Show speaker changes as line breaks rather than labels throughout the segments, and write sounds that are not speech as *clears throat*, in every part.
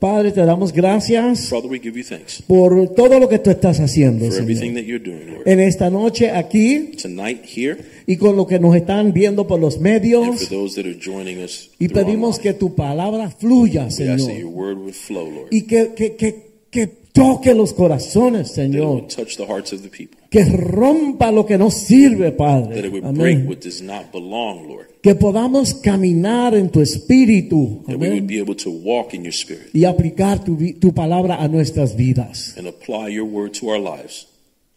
Padre, te damos gracias
Father, we give you thanks
por todo lo que tú estás haciendo,
for everything
Señor.
that you're doing, Lord.
En esta noche aquí
Tonight here,
y con lo que nos están viendo por los
and for
medios
those that are joining us,
y
through
pedimos
online,
que tu palabra fluya,
we ask that your
Señor,
word would flow, Lord.
y que, que, que, que toque los corazones, Señor,
touch the hearts of the people.
que rompa lo que no sirve,
That it
Padre. Amén.
what does not belong, Lord.
Que podamos caminar en tu espíritu amén, y aplicar tu, tu palabra a nuestras vidas.
and apply your word to our lives.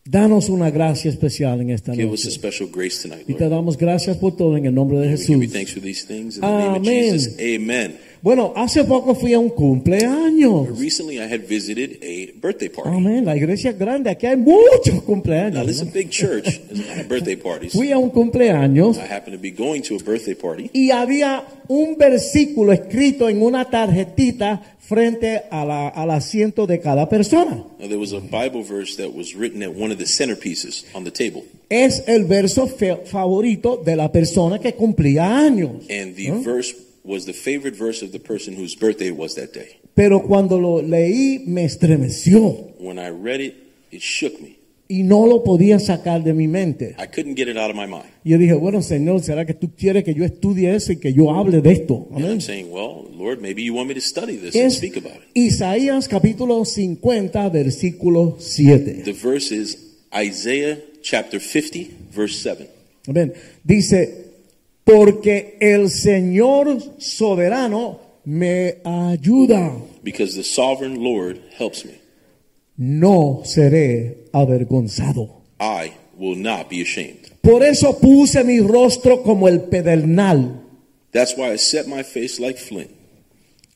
Danos una gracia especial en esta
Give us a
noche.
special grace tonight,
Y te
Lord.
damos gracias por todo en el nombre de Jesús.
thanks for these things in the name of
Amén.
Jesus. Amen.
Bueno, hace poco fui a un cumpleaños.
Recently, I had visited a birthday party.
Amén, la iglesia es grande, aquí hay muchos
Now,
cumpleaños.
this is
¿no?
a big church. There's a lot of birthday parties.
Fui a un cumpleaños
I happen to be going to a birthday party.
y había un versículo escrito en una tarjetita frente a la- al asiento de cada persona.
Now, there was a Bible verse that was written at one of the centerpieces on the table.
Es el verso favorito de la persona que cumplía años.
And the
¿no?
verse was the favorite verse of the person whose birthday was that day.
Pero cuando lo leí me estremeció
When I read it, it shook me.
Y no lo podía sacar de mi mente.
I couldn't get it out of my mind.
Yo dije, bueno, Señor, ¿será que tú quieres que yo estudie eso y que yo hable de esto? Amén.
I'm saying, well, Lord, maybe you want me to study this and
Es
speak about it.
Isaías capítulo 50, versículo 7.
The verse is Isaiah chapter 50, verse 7.
Amén. Dice, porque el Señor soberano me ayuda,
Because the sovereign Lord helps me.
No seré avergonzado.
I will not be ashamed.
Por eso puse mi rostro como el pedernal
That's why I set my face like flint,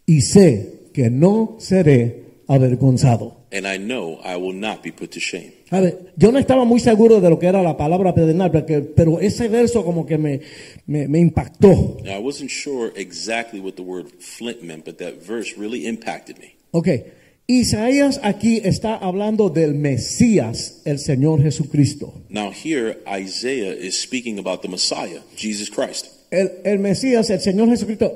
y sé que no seré avergonzado.
and I know I will not be put to shame.
A ver, yo no estaba muy seguro de lo que era la palabra pedernal, porque- pero ese verso como que me, me, me impactó.
Now, I wasn't sure exactly what the word flint meant, but that verse really impacted me.
Ok, Isaías aquí está hablando del Mesías, el Señor Jesucristo.
Now, here, Isaiah is speaking about the Messiah, Jesus Christ.
El, el Mesías, el Señor Jesucristo,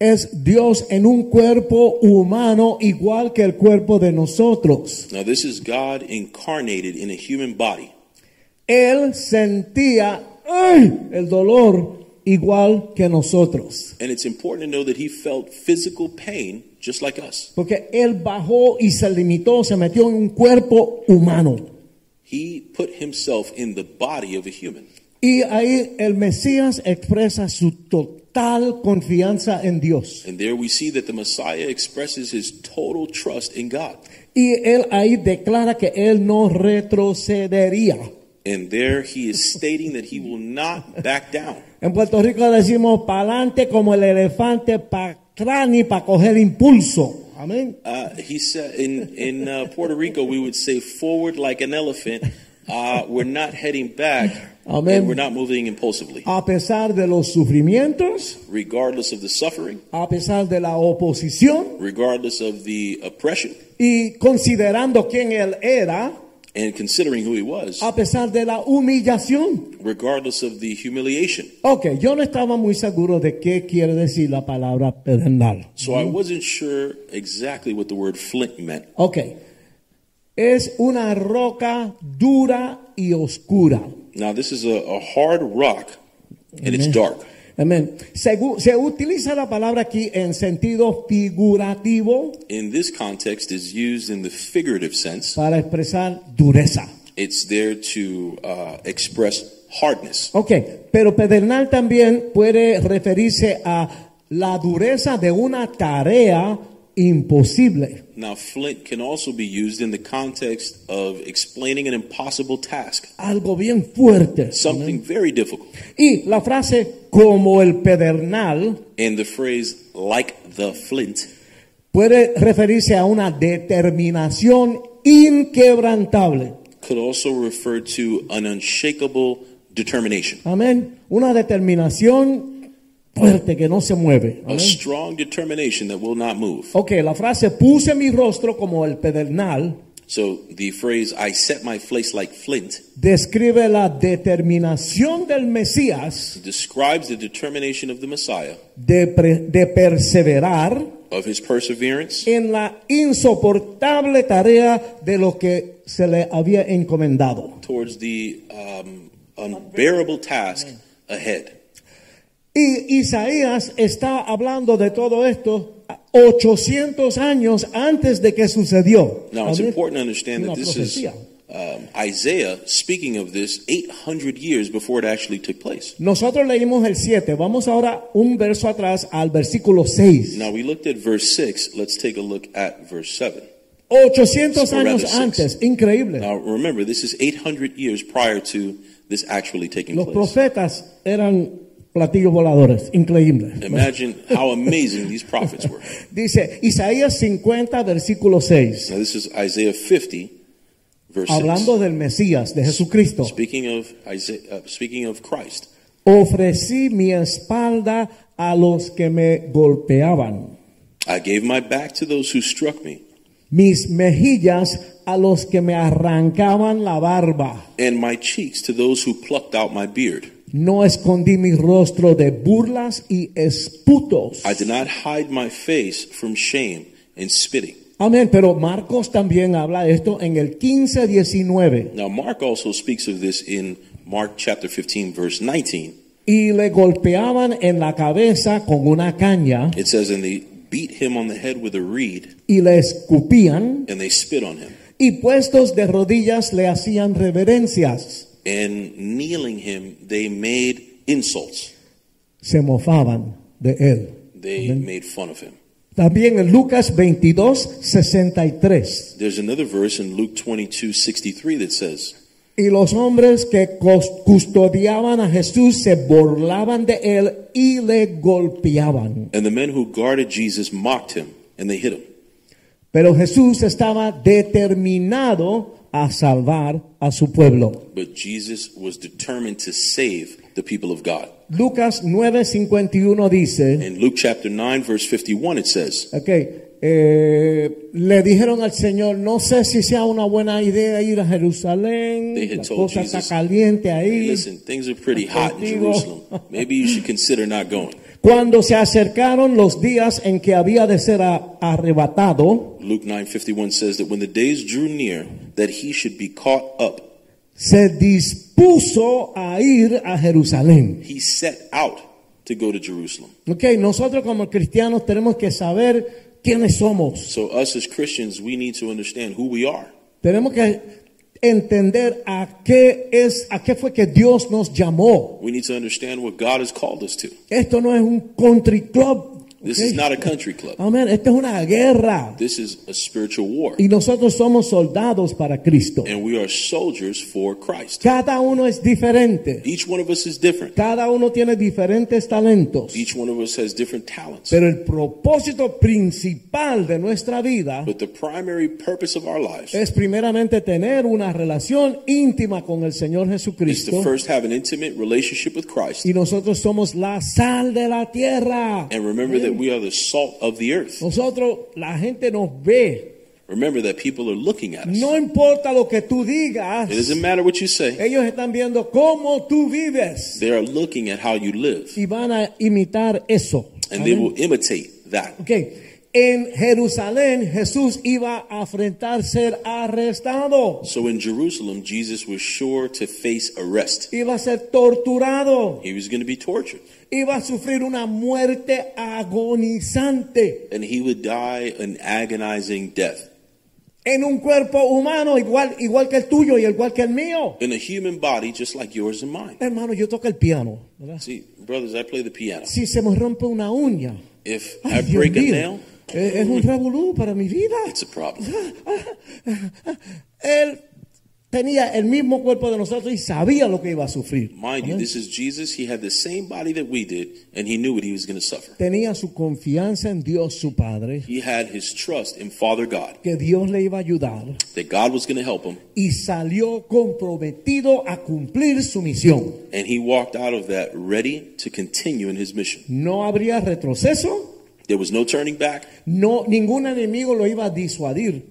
es Dios en un cuerpo humano igual que el cuerpo de nosotros.
Now, this is God incarnated in a human body.
Él sentía ¡ay! el dolor igual que nosotros.
And it's important to know that he felt physical pain just like us.
Porque Él bajó y se limitó, se metió en un cuerpo humano.
He put himself in the body of a human.
Y ahí el Mesías expresa su total confianza en Dios.
And there we see that the Messiah expresses his total trust in God.
Y él ahí declara que él no retrocedería.
And there he is stating that he will not back down.
En Puerto Rico decimos pa'lante como el elefante para atrás ni para coger impulso. Amén.
Uh, he said in in uh, Puerto Rico we would say forward like an elephant. Uh, we're not heading back,
Amen.
and we're not moving impulsively,
A pesar de los sufrimientos,
regardless of the suffering,
a pesar de la oposición
regardless of the oppression,
y considerando quién él era,
and considering who he was,
a pesar de la humillación.
regardless of the humiliation.
Ok, yo no estaba muy seguro de qué quiere decir la palabra pedernal.
So I wasn't sure exactly what the word flint meant.
Ok, es una roca dura y oscura.
Now this is a, a hard rock, and it's dark.
Amén. Se, se utiliza la palabra aquí en sentido figurativo
In this context, is used in the figurative sense.
para expresar dureza.
It's there to uh, express hardness.
Ok, pero pedernal también puede referirse a la dureza de una tarea imposible.
Now, flint can also be used in the context of explaining an impossible task,
Algo bien fuerte.
something very difficult.
Y la frase como el pedernal
And the phrase, like the flint,
puede referirse a una determinación inquebrantable.
could also refer to an unshakable determination.
Amén. Una determinación fuerte que no se mueve.
A strong determination that will not move.
Ok, la frase puse mi rostro como el pedernal
So the phrase, I set my face like flint,
describe la determinación del Mesías
describes the determination of the Messiah,
de, pre- de perseverar
of his perseverance
en la insoportable tarea de lo que se le había encomendado.
towards the um, unbearable task ahead.
Y Isaías está hablando de todo esto 800 años antes de que sucedió.
Now, it's important to understand that this is um, Isaiah speaking of this 800 years before it actually took place.
Nosotros leímos el 7, vamos ahora un verso atrás al versículo 6.
Now, we looked at verse 6. Let's take a look at verse 7.
800
Or
años antes, increíble.
Now, remember, this is 800 years prior to this actually taking
Los
place.
profetas eran platillos voladores, increíble.
Imagine how amazing these prophets were. *laughs*
Dice Isaías 50, versículo 6,
Now, this is Isaiah 50, verse 6.
hablando del Mesías, de Jesucristo.
Speaking of Isaiah, uh, speaking of Christ,
Ofrecí mi espalda a los que me golpeaban,
I gave my back to those who struck me,
mis mejillas a los que me arrancaban la barba.
and my cheeks to those who plucked out my beard.
No escondí mi rostro de burlas y esputos.
I did not hide my face from shame and spitting.
Amén, pero Marcos también habla de esto en el 15, 19.
Now, Mark also speaks of this in Mark chapter 15, verse 19.
Y le golpeaban en la cabeza con una caña
It says, And they beat him on the head with a reed,
y le escupían
and they spit on him.
y puestos de rodillas le hacían reverencias.
And kneeling him, they made insults.
Se mofaban de él.
They made fun of him.
También en Lucas 22, 63.
There's another verse in Luke 22, 63 that says,
Y los hombres que custodiaban a Jesús se burlaban de él y le golpeaban.
And the men who guarded Jesus mocked him, and they hit him.
Pero Jesús estaba determinado a salvar a su pueblo.
But Jesus was determined to save the people of God.
Lucas 9:51 dice,
In Luke chapter 9, verse 51, it says,
ok, eh, le dijeron al Señor, no sé si sea una buena idea ir a Jerusalén, la cosa está
Jesus,
caliente ahí.
Listen, things are pretty hot in. Jerusalem. Maybe you should consider not going. *laughs*
Cuando se acercaron los días en que había de ser arrebatado,
Luke 9:51 says that when the days drew near that he should be caught up,
se dispuso a ir a Jerusalén.
he set out to go to Jerusalem.
Ok, nosotros como cristianos tenemos que saber quiénes somos.
So us as Christians, we need to understand who we are.
Tenemos que entender a qué es, a qué fue que Dios nos llamó.
We need to understand what God has called us to.
Esto no es un country club.
This
ok.
is not a country club.
Amén. Es una guerra.
This is a spiritual war.
Y nosotros somos soldados para Cristo.
And we are soldiers for Christ.
Cada uno es diferente.
Each one of us is different.
Cada uno tiene diferentes talentos.
Each one of us has different talents.
Pero el propósito principal de nuestra vida
But the primary purpose of our lives
es primeramente tener una relación íntima con el Señor
is to first have an intimate relationship with Christ.
Y nosotros somos la sal de la tierra.
And remember that we are the salt of the earth.
Nosotros, la gente nos ve.
Remember that people are looking at us.
No importa lo que tú digas.
It doesn't matter what you say.
Ellos están viendo cómo tú vives.
They are looking at how you live.
Y van a imitar eso.
And they will imitate that.
Ok. En Jerusalén Jesús iba a enfrentar ser arrestado.
So in Jerusalem, Jesus was sure to face arrest.
Iba a ser torturado.
He was going to be tortured.
Iba a sufrir una muerte agonizante.
And he would die an agonizing death.
En un cuerpo humano igual, igual que el tuyo y igual que el mío.
In a human body just like yours and mine.
Hermano, yo toco el piano. ¿verdad?
See, brothers, I play the piano.
Si se me rompe una uña,
If
ay,
I
Dios
break a
mío,
nail,
eh, es un revolú para mi vida.
it's a problem.
El, tenía el mismo cuerpo de nosotros y sabía lo que iba a sufrir.
Mind you, this is Jesus. He had the same body that we did, and he knew what he was going to suffer.
Tenía su confianza en Dios su Padre,
He had his trust in Father God,
que Dios le iba a ayudar
that God was going to help him,
y salió comprometido a cumplir su misión.
and he walked out of that ready to continue in his mission.
No habría retroceso,
There was no turning back.
no ningún enemigo lo iba a disuadir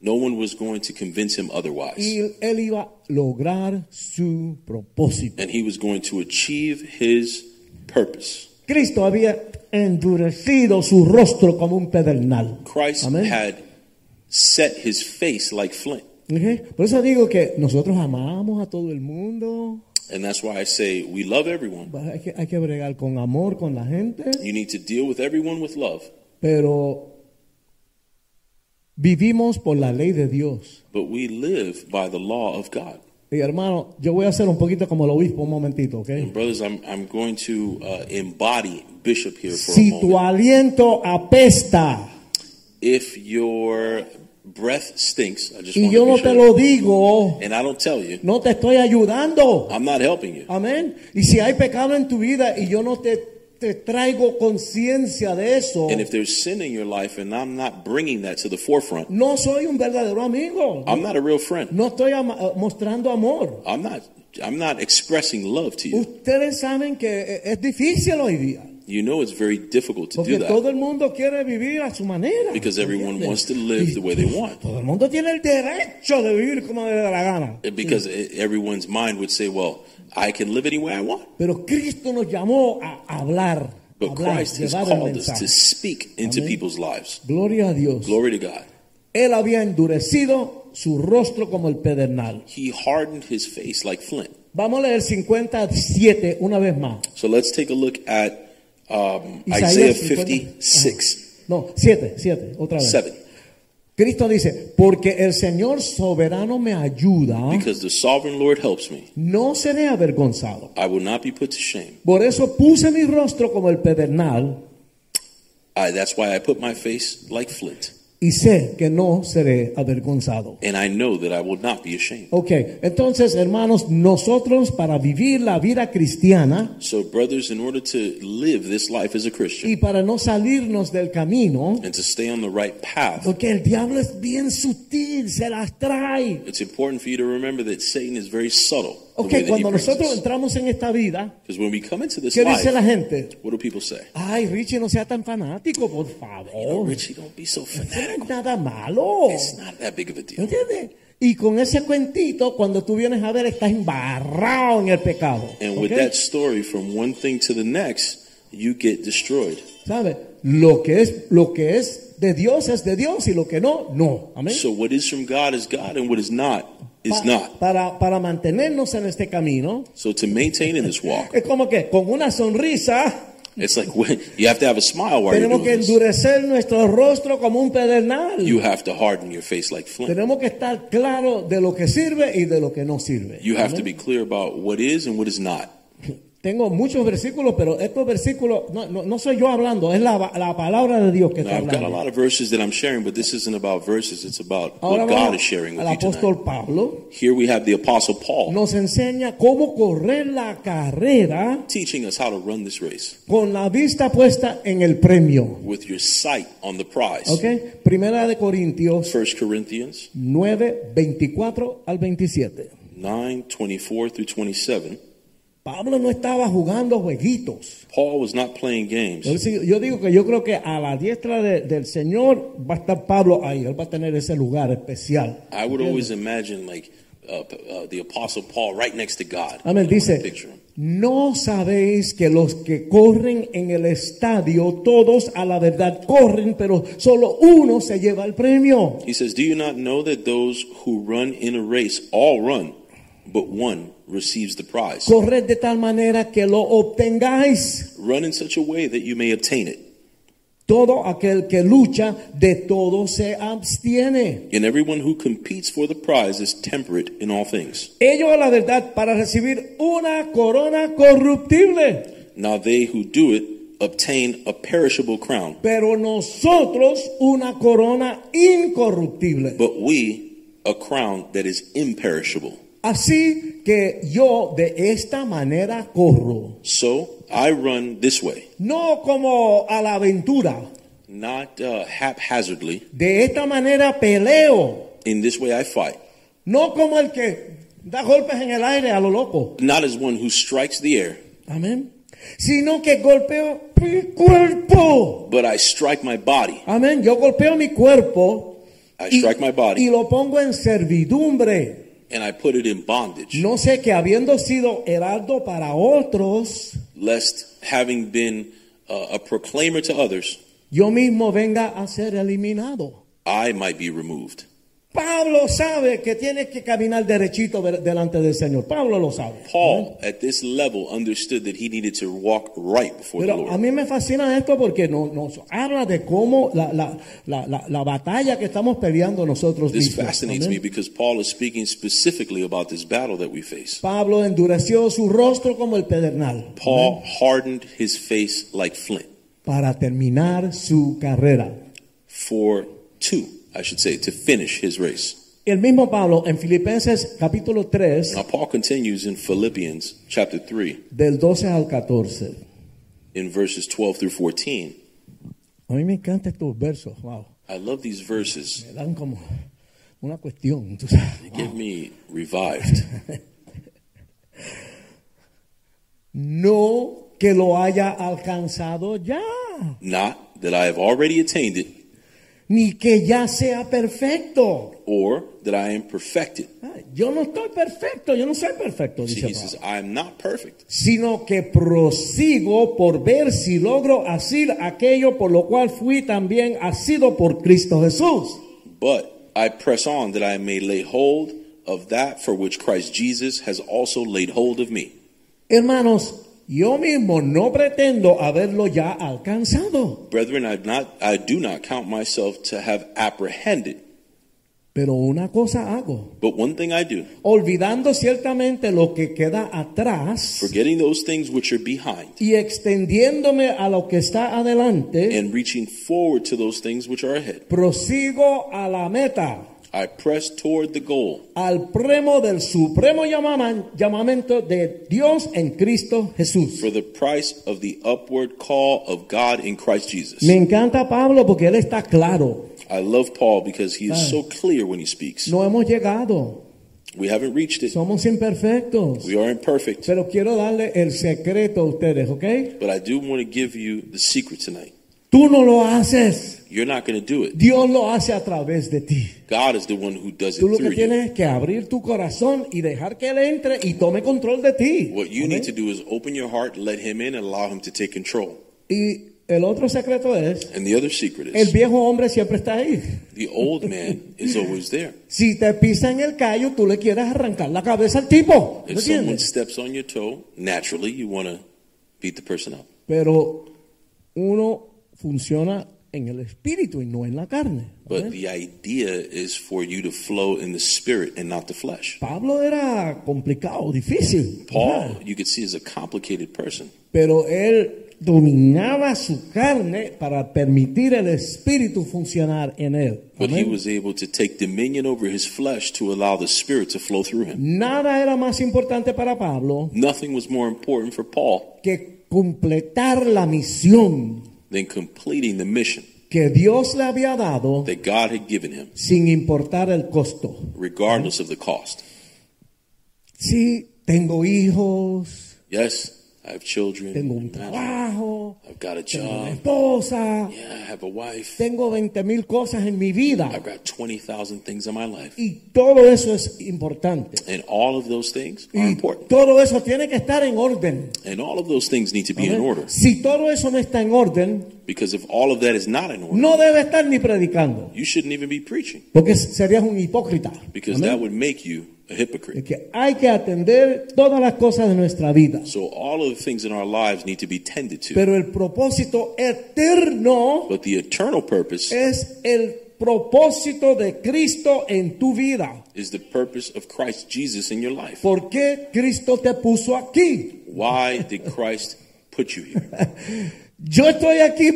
No one was going to convince him otherwise.
y él iba a lograr su propósito.
And he was going to achieve his purpose.
Cristo había endurecido su rostro como un pedernal.
Christ
Amén.
had set his face like flint.
Ok. Por eso digo que nosotros amamos a todo el mundo.
And that's why I say we love everyone.
Hay que, hay que bregar con amor con la gente,
You need to deal with everyone with love.
pero vivimos por la ley de Dios.
But we live by the law of God.
Y hermano, yo voy a hacer un poquito como el obispo un momentito, ¿ok?
And brothers, I'm, I'm going to uh, embody Bishop here for
Si
a
tu
moment.
aliento apesta
If your breath stinks, I just
y yo no te lo digo,
And I don't tell you,
no te estoy ayudando.
I'm not helping you.
Amén. Y si hay pecado en tu vida y yo no te, te traigo conciencia de eso,
And if there's sin in your life and I'm not bringing that to the forefront,
no soy un verdadero amigo.
I'm not a real friend.
No estoy ama- eh, mostrando amor.
I'm not I'm not expressing love to you.
Ustedes saben que eh, es difícil hoy día.
You know it's very difficult to
Porque
do
todo
that
el mundo quiere vivir a su manera.
because everyone
¿entiendes?
wants to live the way they want.
Todo el mundo tiene el derecho de vivir como le da la gana.
Eh, because everyone's mind would say, well, I can live any way I want.
Pero Cristo nos llamó a hablar.
But
hablar,
Christ has called us to speak into
Amén.
people's lives.
Gloria a Dios.
Glory to God.
Él había endurecido su rostro como el pedernal.
He hardened his face like flint.
Vamos a leer 57 una vez más.
So let's take a look at um,
Isaías
Isaiah
50.
56,
No, 7, 7, otra vez.
7.
Cristo dice, porque el Señor soberano me ayuda,
Because the sovereign Lord helps me,
no seré avergonzado.
I will not be put to shame.
Por eso puse mi rostro como el pedernal
I, that's why I put my face like flint.
Y sé que no seré avergonzado.
And I know that I will not be ashamed.
Ok, entonces hermanos, nosotros para vivir la vida cristiana
So, brothers, in order to live this life as a
y
Christian
para no salirnos del camino,
and to stay on the right path,
porque el diablo es bien sutil, se las trae.
it's important for you to remember that Satan is very subtle.
Ok, cuando nosotros entramos en esta vida, ¿qué dice la gente?
what do people say?
Ay, Richie, no sea tan fanático, por favor.
Richie, don't be so
no es nada malo.
It's not that big of a deal.
¿Entiendes? Y con ese cuentito, cuando tú vienes a ver, estás embarrado en el pecado.
And with
¿ok?
that story, from one thing to the next, you get destroyed.
¿Sabe? Lo que es, lo que es de Dios es de Dios y lo que no, no. Amén.
So what is from God is God, and what is not is
Pa-
not.
Para, para mantenernos en este camino,
So to maintain in this walk,
es como que con una sonrisa
it's like when, you have to have a smile while you're
tenemos que
doing this.
nuestro rostro como un pedernal.
You have to harden your face like flint.
Tenemos que estar claros de lo que sirve y de lo que no sirve.
You have to be clear about what is and what is not. *laughs*
Tengo muchos versículos, pero estos versículos, no, no, no soy yo hablando, es la, la palabra de Dios que está
I've got a
hablando.
lot of verses that I'm sharing, but this isn't about verses. It's about
Ahora
what God is sharing with
al
you
apóstol Pablo.
Here we have the Apostle Paul
Nos enseña cómo correr la carrera
teaching us how to run this race
con la vista puesta en el premio.
with your sight on the prize.
¿Ok? Primera de Corintios
1 Corinthians
9, 24 al 27.
9 24 through 27.
Pablo no estaba jugando jueguitos.
Paul was not playing games.
Yo digo- que yo creo que a la diestra de- del Señor va a estar Pablo ahí. Él va a tener ese lugar especial.
I would always imagine like uh, uh, the Apostle Paul right next to God.
Amén. Dice, no sabéis que los que corren en el estadio, todos a la verdad corren, pero solo uno se lleva el premio.
He says, Do you not know that those who run in a race all run, but one receives the prize?
Corred de tal manera que lo obtengáis.
Run in such a way that you may obtain it.
Todo aquel que lucha, de todo se abstiene.
And everyone who competes for the prize is temperate in all things.
Ellos la verdad para recibir una corona corruptible.
Now they who do it obtain a perishable crown,
Pero nosotros una corona incorruptible.
but we a crown that is imperishable.
Así que yo de esta manera corro,
So I run this way,
no como a la aventura,
not uh, haphazardly.
de esta manera peleo,
In this way I fight,
no como el que da golpes en el aire a lo loco,
not as one who strikes the air,
amén, sino que golpeo mi cuerpo,
but I strike my body.
amén, yo golpeo mi cuerpo
I
y,
strike my body.
y lo pongo en servidumbre.
And I put it in bondage,
No sé que habiendo sido heraldo para otros,
lest having been uh, a proclaimer to others,
yo mismo venga a ser eliminado.
I might be removed.
Pablo sabe que tiene que caminar derechito delante del Señor. Pablo lo sabe.
Paul, at this level, understood that he needed to walk right before the
Pero a
Lord.
mí me fascina esto porque no- nos habla de cómo la, la- la- la- la batalla que estamos peleando nosotros
This
mismos.
fascinates
Amén.
me because Paul is speaking specifically about this battle that we face.
Pablo endureció su rostro como el pedernal
Paul hardened his face like flint
para terminar su carrera.
for two, I should say, to finish his race.
El mismo Pablo en Filipenses capítulo 3,
Now, Paul continues in Philippians chapter 3,
del 12 al 14.
in verses 12 through 14.
A mí me encantan estos versos, wow.
I love these verses.
Me dan como una cuestión, tú sabes.
They get me revived. *laughs*
No que lo haya alcanzado ya,
Not that I have already attained it
ni que ya sea perfecto.
or that I am perfected.
Ah, Yo no estoy perfecto, yo no soy perfecto, dice
he says,
Pablo.
I am not perfect,
Sino que prosigo por ver si logro hacer aquello por lo cual fui también asido por Cristo Jesús.
but I press on that I may lay hold of that for which Christ Jesus has also laid hold of me.
Hermanos, yo mismo no pretendo haberlo ya alcanzado,
Brethren, I not I do not count myself to have apprehended,
pero una cosa hago,
but one thing I do,
olvidando ciertamente lo que queda atrás
forgetting those things which are behind,
y extendiéndome a lo que está adelante,
and reaching forward to those things which are ahead.
prosigo a la meta,
I press toward the goal
al premio del supremo llamamiento de Dios en Cristo Jesús.
for the price of the upward call of God in Christ Jesus.
Me encanta Pablo porque él está claro.
I love Paul because he is
Ah.
so clear when he speaks.
No hemos llegado,
We haven't reached it.
somos imperfectos.
We are imperfect.
Pero quiero darle el secreto a ustedes, ¿ok?
But I do want to give you the secret tonight.
Tú no lo haces,
You're not going to do it.
Dios lo hace a través de ti.
God is the one who does it
Tú lo
through
que
you.
tienes es que abrir tu corazón y dejar que Él entre y tome control de ti.
What you need to do is open your heart, let him in, and allow him to take control.
Y el otro secreto es,
And the other secret
el
is
viejo hombre siempre está ahí.
the old man is always there. *laughs*
Si te pisa en el callo, tú le quieres arrancar la cabeza al tipo. ¿Me
If someone
entiendes?
steps on your toe, naturally you want to beat the person up.
Pero uno funciona en el espíritu y no en la carne.
But the idea is for you to flow in the spirit and not the flesh.
Pablo era complicado, difícil.
Paul, you could see, is a complicated person.
Pero él dominaba su carne para permitir el espíritu funcionar en él.
But he
Amén.
was able to take dominion over his flesh to allow the spirit to flow through him.
Nada era más importante para Pablo
Nothing was more important for Paul
que completar la misión
than completing the mission
que Dios le había dado
that God had given him,
sin importar el costo.
regardless of the cost.
Sí, tengo hijos,
Yes, I have children.
tengo un trabajo,
I've got a
tengo una
job.
esposa,
Yeah, I have a wife.
tengo 20 mil cosas en mi vida.
I've got 20,000 things in my life.
Y todo eso es importante.
And all of those things are
Y
important.
todo eso tiene que estar en orden.
And all of those things need to be in order.
Si todo eso no está en orden,
Because if all of that is not in order,
no debe estar ni predicando,
you shouldn't even be preaching.
porque serías un hipócrita.
Because
Amén.
that would make you a
Es
hypocrite.
que hay que atender todas las cosas de nuestra vida.
So all of the things in our lives need to be tended to.
Pero el propósito eterno
But the eternal purpose
es el propósito de Cristo en tu vida.
is the purpose of Christ Jesus in your life.
¿Por qué Cristo te puso aquí?
Why did Christ put you here? *laughs*
Yo estoy aquí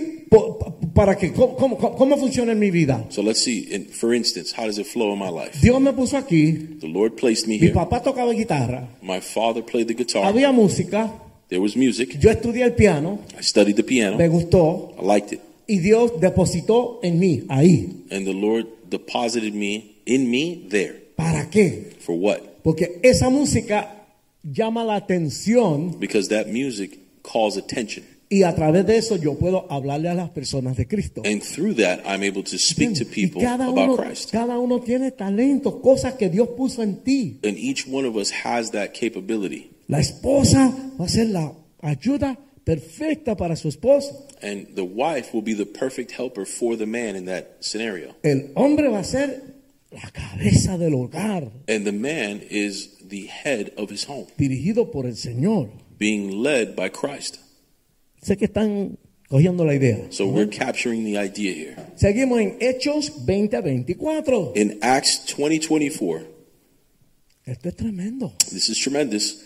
¿Para qué? ¿Cómo, cómo, cómo funciona en mi vida?
So let's see. In, for instance, how does it flow in my life?
Dios me puso aquí,
The Lord placed me
mi
here.
papá tocaba guitarra,
My father played the guitar.
había música,
There was music.
yo estudié el piano,
I studied the piano.
me gustó
I liked it.
y Dios depositó en mí, ahí.
And the Lord deposited me in me there.
¿Para qué?
For what?
Porque esa música llama la atención
Because that music calls attention.
Y a través de eso yo puedo hablarle a las personas de Cristo.
And through that, I'm able to speak to
Y
people
cada
about
uno,
Christ.
cada uno tiene talentos, cosas que Dios puso en ti.
And each one of us has that capability.
La esposa va a ser la ayuda perfecta para su esposo.
And the wife will be the perfect helper for the man in that scenario.
El hombre va a ser la cabeza del hogar,
And the man is the head of his home,
dirigido por el Señor.
being led by Christ.
Sé que están cogiendo la idea.
So we're capturing the idea here.
Seguimos en Hechos 20 a 24.
In Acts 20 24,
Esto es tremendo.
this is tremendous.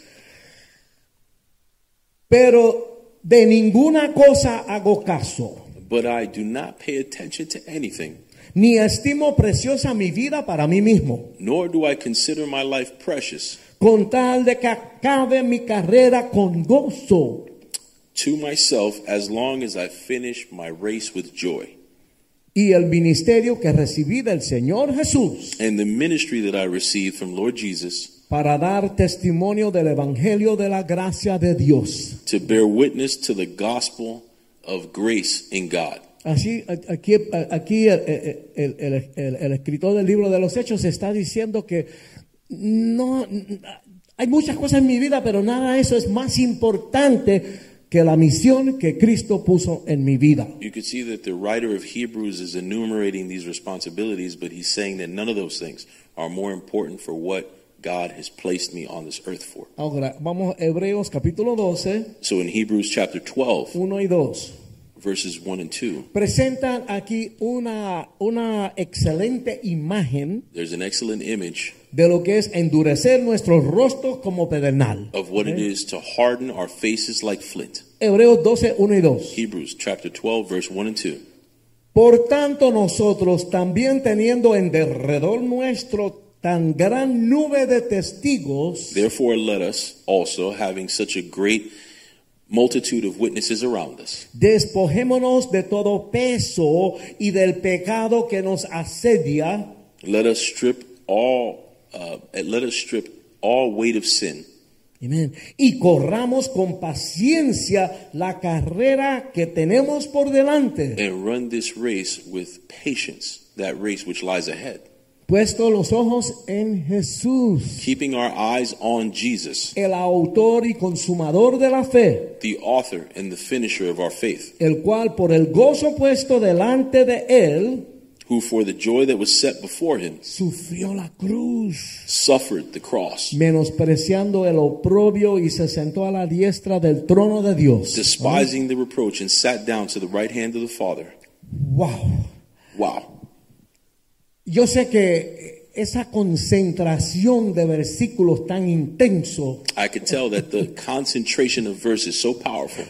Pero de ninguna cosa hago caso,
But I do not pay attention to anything,
ni estimo preciosa mi vida para mí mismo,
nor do I consider my life precious
con tal de que acabe mi carrera con gozo
to myself as long as I finish my race with joy.
y el ministerio que recibí del Señor Jesús
And the ministry that I received from Lord Jesus
para dar testimonio del Evangelio de la gracia de Dios.
to bear witness to the gospel of grace in God.
Así, a- aquí, a- aquí el, el- el- el- el escritor del libro de los Hechos está diciendo que no, hay muchas cosas en mi vida, pero nada de eso es más importante que la misión que Cristo puso en mi vida.
You could see that the writer of Hebrews is enumerating these responsibilities, but he's saying that none of those things are more important for what God has placed me on this earth for.
Ahora, vamos a Hebreos capítulo 12,
So in Hebrews chapter 12,
1 y 2.
Verses 1 and 2,
Presentan aquí una, una excelente imagen
there's an excellent image
de lo que es endurecer nuestros rostros como pedernal.
of what it is to harden our faces like flint.
Hebreos 12, 1 y 2.
Hebrews chapter 12, verse 1 and 2.
Por tanto, nosotros también teniendo en derredor nuestro tan gran nube de testigos,
Therefore, let us also, having such a great multitude of witnesses around us,
despojémonos de todo peso y del pecado que nos asedia.
Let us strip all, uh, let us strip all weight of sin,
Amén. y corramos con paciencia la carrera que tenemos por delante,
and run this race with patience, that race which lies ahead,
puesto los ojos en Jesús,
keeping our eyes on Jesus,
el autor y consumador de la fe,
the author and the finisher of our faith,
el cual por el gozo puesto delante de él,
who for the joy that was set before him
sufrió la cruz.
suffered the cross,
menospreciando el oprobio y se sentó a la diestra del trono de Dios.
despising the reproach, and sat down to the right hand of the Father.
Wow.
Wow.
Yo sé que esa concentración de versículos tan intenso,
I could tell that the concentration of verse is so powerful.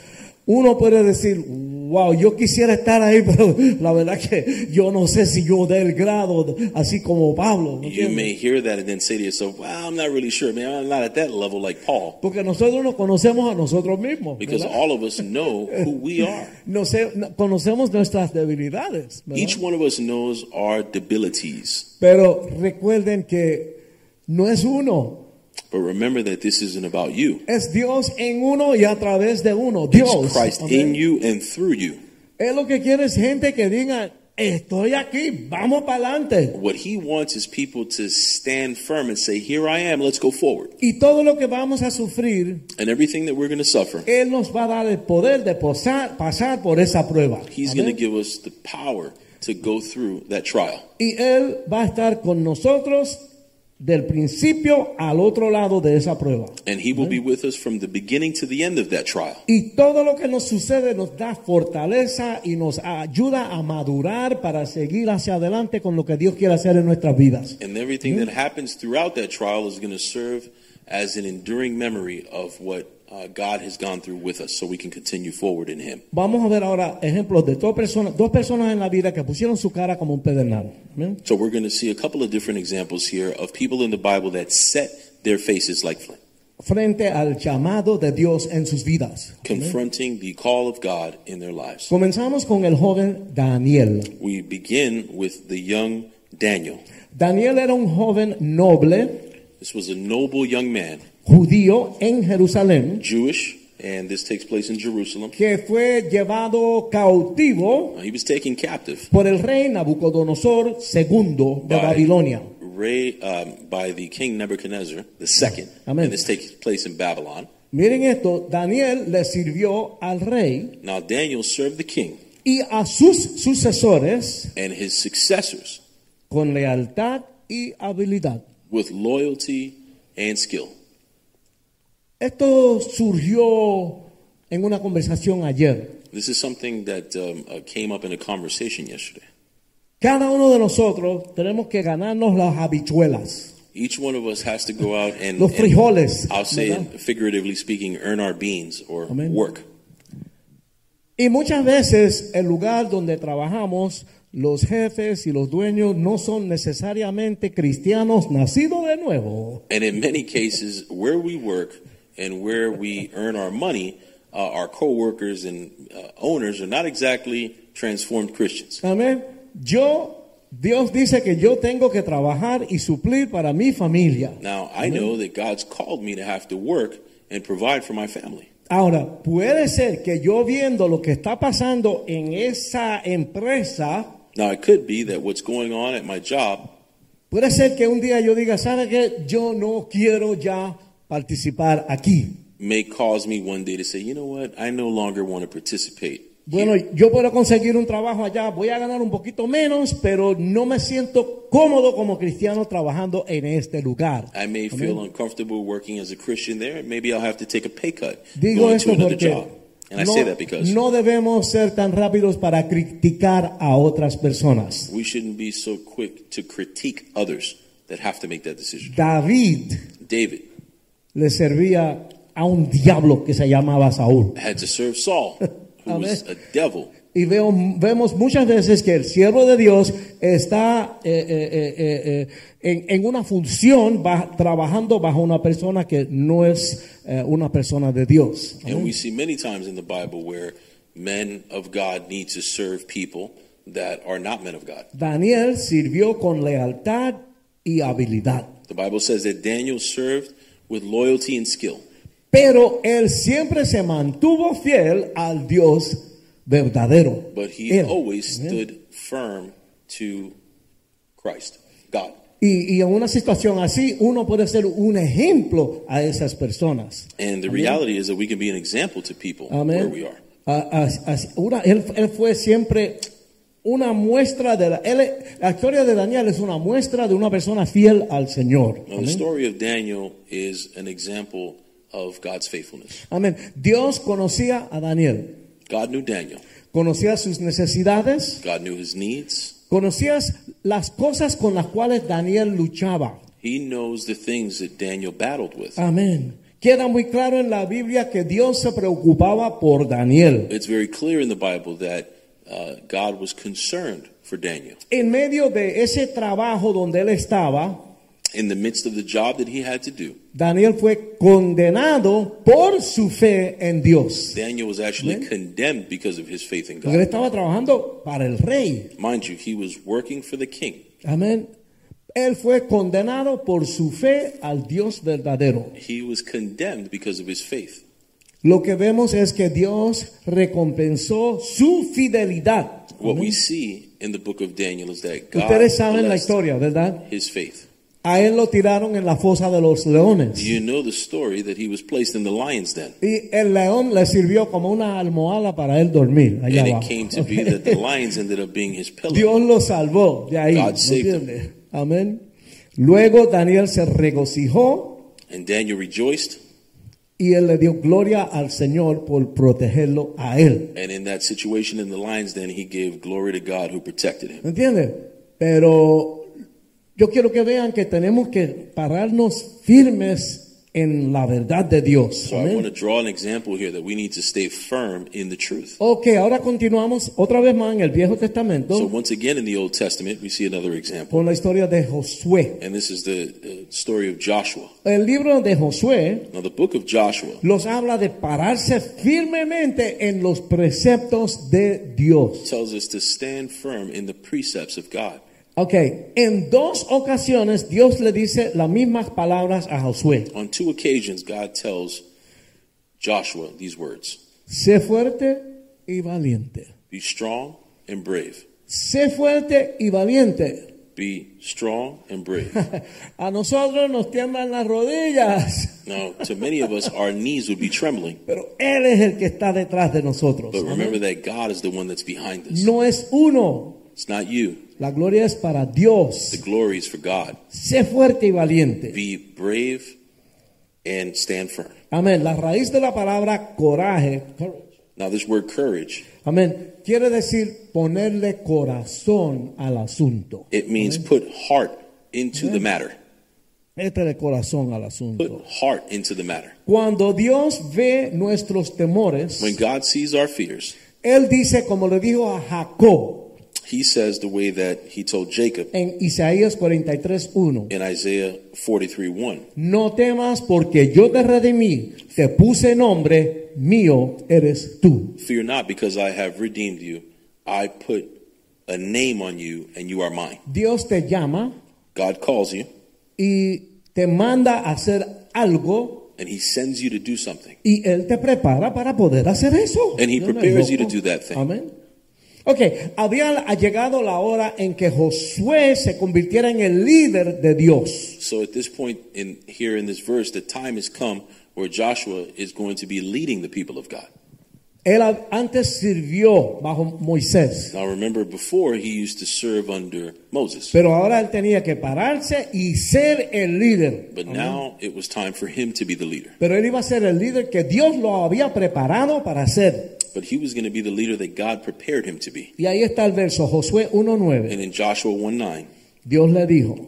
uno puede decir, wow, yo quisiera estar ahí, *laughs* pero la verdad que yo no sé si yo dé el grado así como Pablo. ¿me
You may hear that and then say to yourself, well, I'm not really sure. Man, I'm not at that level like Paul.
Porque nosotros nos conocemos a nosotros mismos.
Because
¿verdad?
all of us know who we *laughs* are.
No sé, no- conocemos nuestras debilidades. ¿verdad?
Each one of us knows our debilities.
Pero recuerden que no es uno,
But remember that this isn't about you.
Es Dios en uno y a través de uno. Dios.
It's Christ
Amén.
in you and through you.
Él lo que quiere es gente que diga, estoy aquí, vamos para adelante.
What he wants is people to stand firm and say, Here I am, let's go forward.
Y todo lo que vamos a sufrir,
And everything that we're going to suffer,
Él nos va a dar el poder de posar- pasar por esa prueba.
he's going to give us the power to go through that trial.
Y Él va a estar con nosotros del principio al otro lado de esa prueba.
And he will be with us from the beginning to the end of that trial.
Y todo lo que nos sucede nos da fortaleza y nos ayuda a madurar para seguir hacia adelante con lo que Dios quiere hacer en nuestras vidas.
And everything that happens throughout that trial is going to serve as an enduring memory of what uh, God has gone through with us so we can continue forward in Him.
Vamos a ver ahora ejemplos de dos personas, dos personas en la vida que pusieron su cara como un pedernal. Amén.
So we're going to see a couple of different examples here of people in the Bible that set their faces like flint,
Frente al llamado de Dios en sus vidas.
Confronting the call of God in their lives.
Comenzamos con el joven Daniel.
We begin with the young Daniel.
Daniel era un joven noble
This was a noble young man,
judío en Jerusalén
Jewish, and this takes place in Jerusalem.
que fue llevado cautivo
Uh, he was taken captive
por el rey Nabucodonosor II de
Bye.
Babilonia.
Ray, um, by the king Nebuchadnezzar II,
Amen.
and this takes place in Babylon.
Miren esto, Daniel le sirvió al rey
Now Daniel served the king
y a sus sucesores
and his successors
con lealtad y habilidad.
with loyalty and skill.
Esto surgió en una conversación ayer.
This is something that um, uh, came up in a conversation yesterday.
Cada uno de nosotros tenemos que ganarnos las habichuelas,
Each one of us has to go out and,
los
and
frijoles.
I'll say
¿verdad?
figuratively speaking, earn our beans or
Amen.
work.
Y muchas veces el lugar donde trabajamos, los jefes y los dueños no son necesariamente cristianos nacidos de nuevo.
And in many cases, where we work and where we earn our money, uh, our coworkers and uh, owners are not exactly transformed Christians.
Amén. Yo, Dios dice que yo tengo que trabajar y suplir para mi familia.
Now, I know that God's called me to have to work and provide for my family.
Ahora, puede ser que yo viendo lo que está pasando en esa empresa,
Now, it could be that what's going on at my job
puede ser que un día yo diga, ¿sabe qué? Yo no quiero ya participar aquí.
may cause me one day to say, you know what, I no longer want to participate.
Bueno, yo puedo conseguir un trabajo allá, voy a ganar un poquito menos, pero no me siento cómodo como cristiano trabajando en este lugar.
I may feel uncomfortable working as a Christian there. Maybe I'll have to take a pay cut
Digo
going
esto
to another
porque
job. And I
no,
say that because
no debemos ser tan rápidos para criticar a otras personas.
we shouldn't be so quick to critique others that have to make that decision.
David
David
le servía a un diablo que se llamaba Saúl.
had to serve Saul, *laughs* who was a devil.
Y veo, vemos muchas veces que el siervo de Dios está eh, eh, eh, eh, eh, en, en una función, ba- trabajando bajo una persona que no es eh, una persona de Dios.
And we see many times in the Bible where men of God need to serve people that are not men of God.
Daniel sirvió con lealtad y habilidad.
The Bible says that Daniel served with loyalty and skill.
Pero él siempre se mantuvo fiel al Dios verdadero.
But he
Él.
always
Amen.
stood firm to Christ, God.
Y, y en una situación así, uno puede ser un ejemplo a esas personas.
And the reality is that we can be an example to people where we are.
A- a- a- una- él, él fue siempre una muestra de la, él- la historia de Daniel es una muestra de una persona fiel al Señor.
Now, the story of Daniel is an example of God's faithfulness.
Amén. Dios conocía a Daniel,
God knew Daniel.
conocía sus necesidades,
God knew his needs.
conocía las cosas con las cuales Daniel luchaba.
He knows the things that Daniel battled with.
Amén. Queda muy claro en la Biblia que Dios se preocupaba por Daniel.
It's very clear in the Bible that uh, God was concerned for Daniel.
En medio de ese trabajo donde él estaba,
In the midst of the job that he had to do,
Daniel fue condenado por su fe en Dios.
Daniel was actually
Amen.
condemned because of his faith in
Porque él
God.
estaba trabajando para el rey.
Mind you, he was working for the king.
Amén. Él fue condenado por su fe al Dios verdadero.
He was condemned because of his faith.
Lo que vemos es que Dios recompensó su fidelidad.
What we see in the book of Daniel is that God
Ustedes saben la historia, ¿verdad?
his faith.
A él lo tiraron en la fosa de los leones.
You know the story that he was placed in the lion's den.
Y el león le sirvió como una almohada para él dormir allá
And it
abajo.
came to be that the lions ended up being his pillow.
Dios lo salvó de ahí.
God
¿me
saved him.
Amén. Luego Daniel se regocijó
And Daniel rejoiced,
y él le dio gloria al Señor por protegerlo a él.
and in that situation in the lion's den, he gave glory to God who protected him.
¿Me entiende? Pero yo quiero que vean que tenemos que pararnos firmes en la verdad de Dios.
So I
Amén.
want to draw an example here that we need to stay firm in the truth.
Ok, ahora continuamos otra vez más en el Viejo Testamento
So once again in the Old Testament, we see another example.
con la historia de Josué.
And this is the story of Joshua.
El libro de Josué
Now, the book of Joshua
los habla de pararse firmemente en los preceptos de Dios.
tells us to stand firm in the precepts of God.
Ok, en dos ocasiones Dios le dice las mismas palabras a Josué.
On two occasions, God tells Joshua these words
Sé fuerte y valiente.
Be strong and brave.
Sé fuerte y valiente.
Be strong and brave. *laughs*
A nosotros nos tiemblan las rodillas,
now, to many of us, our knees would be trembling.
pero Él es el que está detrás de nosotros.
But remember that God is the one that's behind us.
No es uno.
It's not you.
La gloria es para Dios.
The glory is for God.
Sé fuerte y valiente.
Be brave and stand firm.
Amén. La raíz de la palabra coraje,
Now, this word courage,
amén, quiere decir ponerle corazón al asunto.
it means put heart into the matter.
Métele corazón al
Put
asunto.
heart into the matter.
Cuando Dios ve nuestros temores,
When God sees our fears,
Él dice, como le dijo a Jacob
He says the way that He told Jacob
en Isaías 43.1,
in Isaiah 43 1.
no temas porque yo te redimí, te puse nombre, mío eres tú.
Fear not, because I have redeemed you. I put a name on you, and you are mine.
Dios te llama
God calls you,
y te manda a hacer algo
and He sends you to do something.
y Él te prepara para poder hacer eso.
And he
no
prepares you to do that thing.
Amén. Ok, había llegado la hora en que Josué se convirtiera en el líder de Dios.
So at this point in here in this verse, the time has come where Joshua is going to be leading the people of God.
Él antes sirvió bajo Moisés,
Now remember, before he used to serve under Moses,
pero ahora él tenía que pararse y ser el líder.
but now it was time for him to be the leader.
Pero él iba a ser el líder que Dios lo había preparado para ser.
But he was going to be the leader that God prepared him to be.
Y ahí está el verso, Josué 1.9.
And in Joshua 1 9,
Dios le dijo,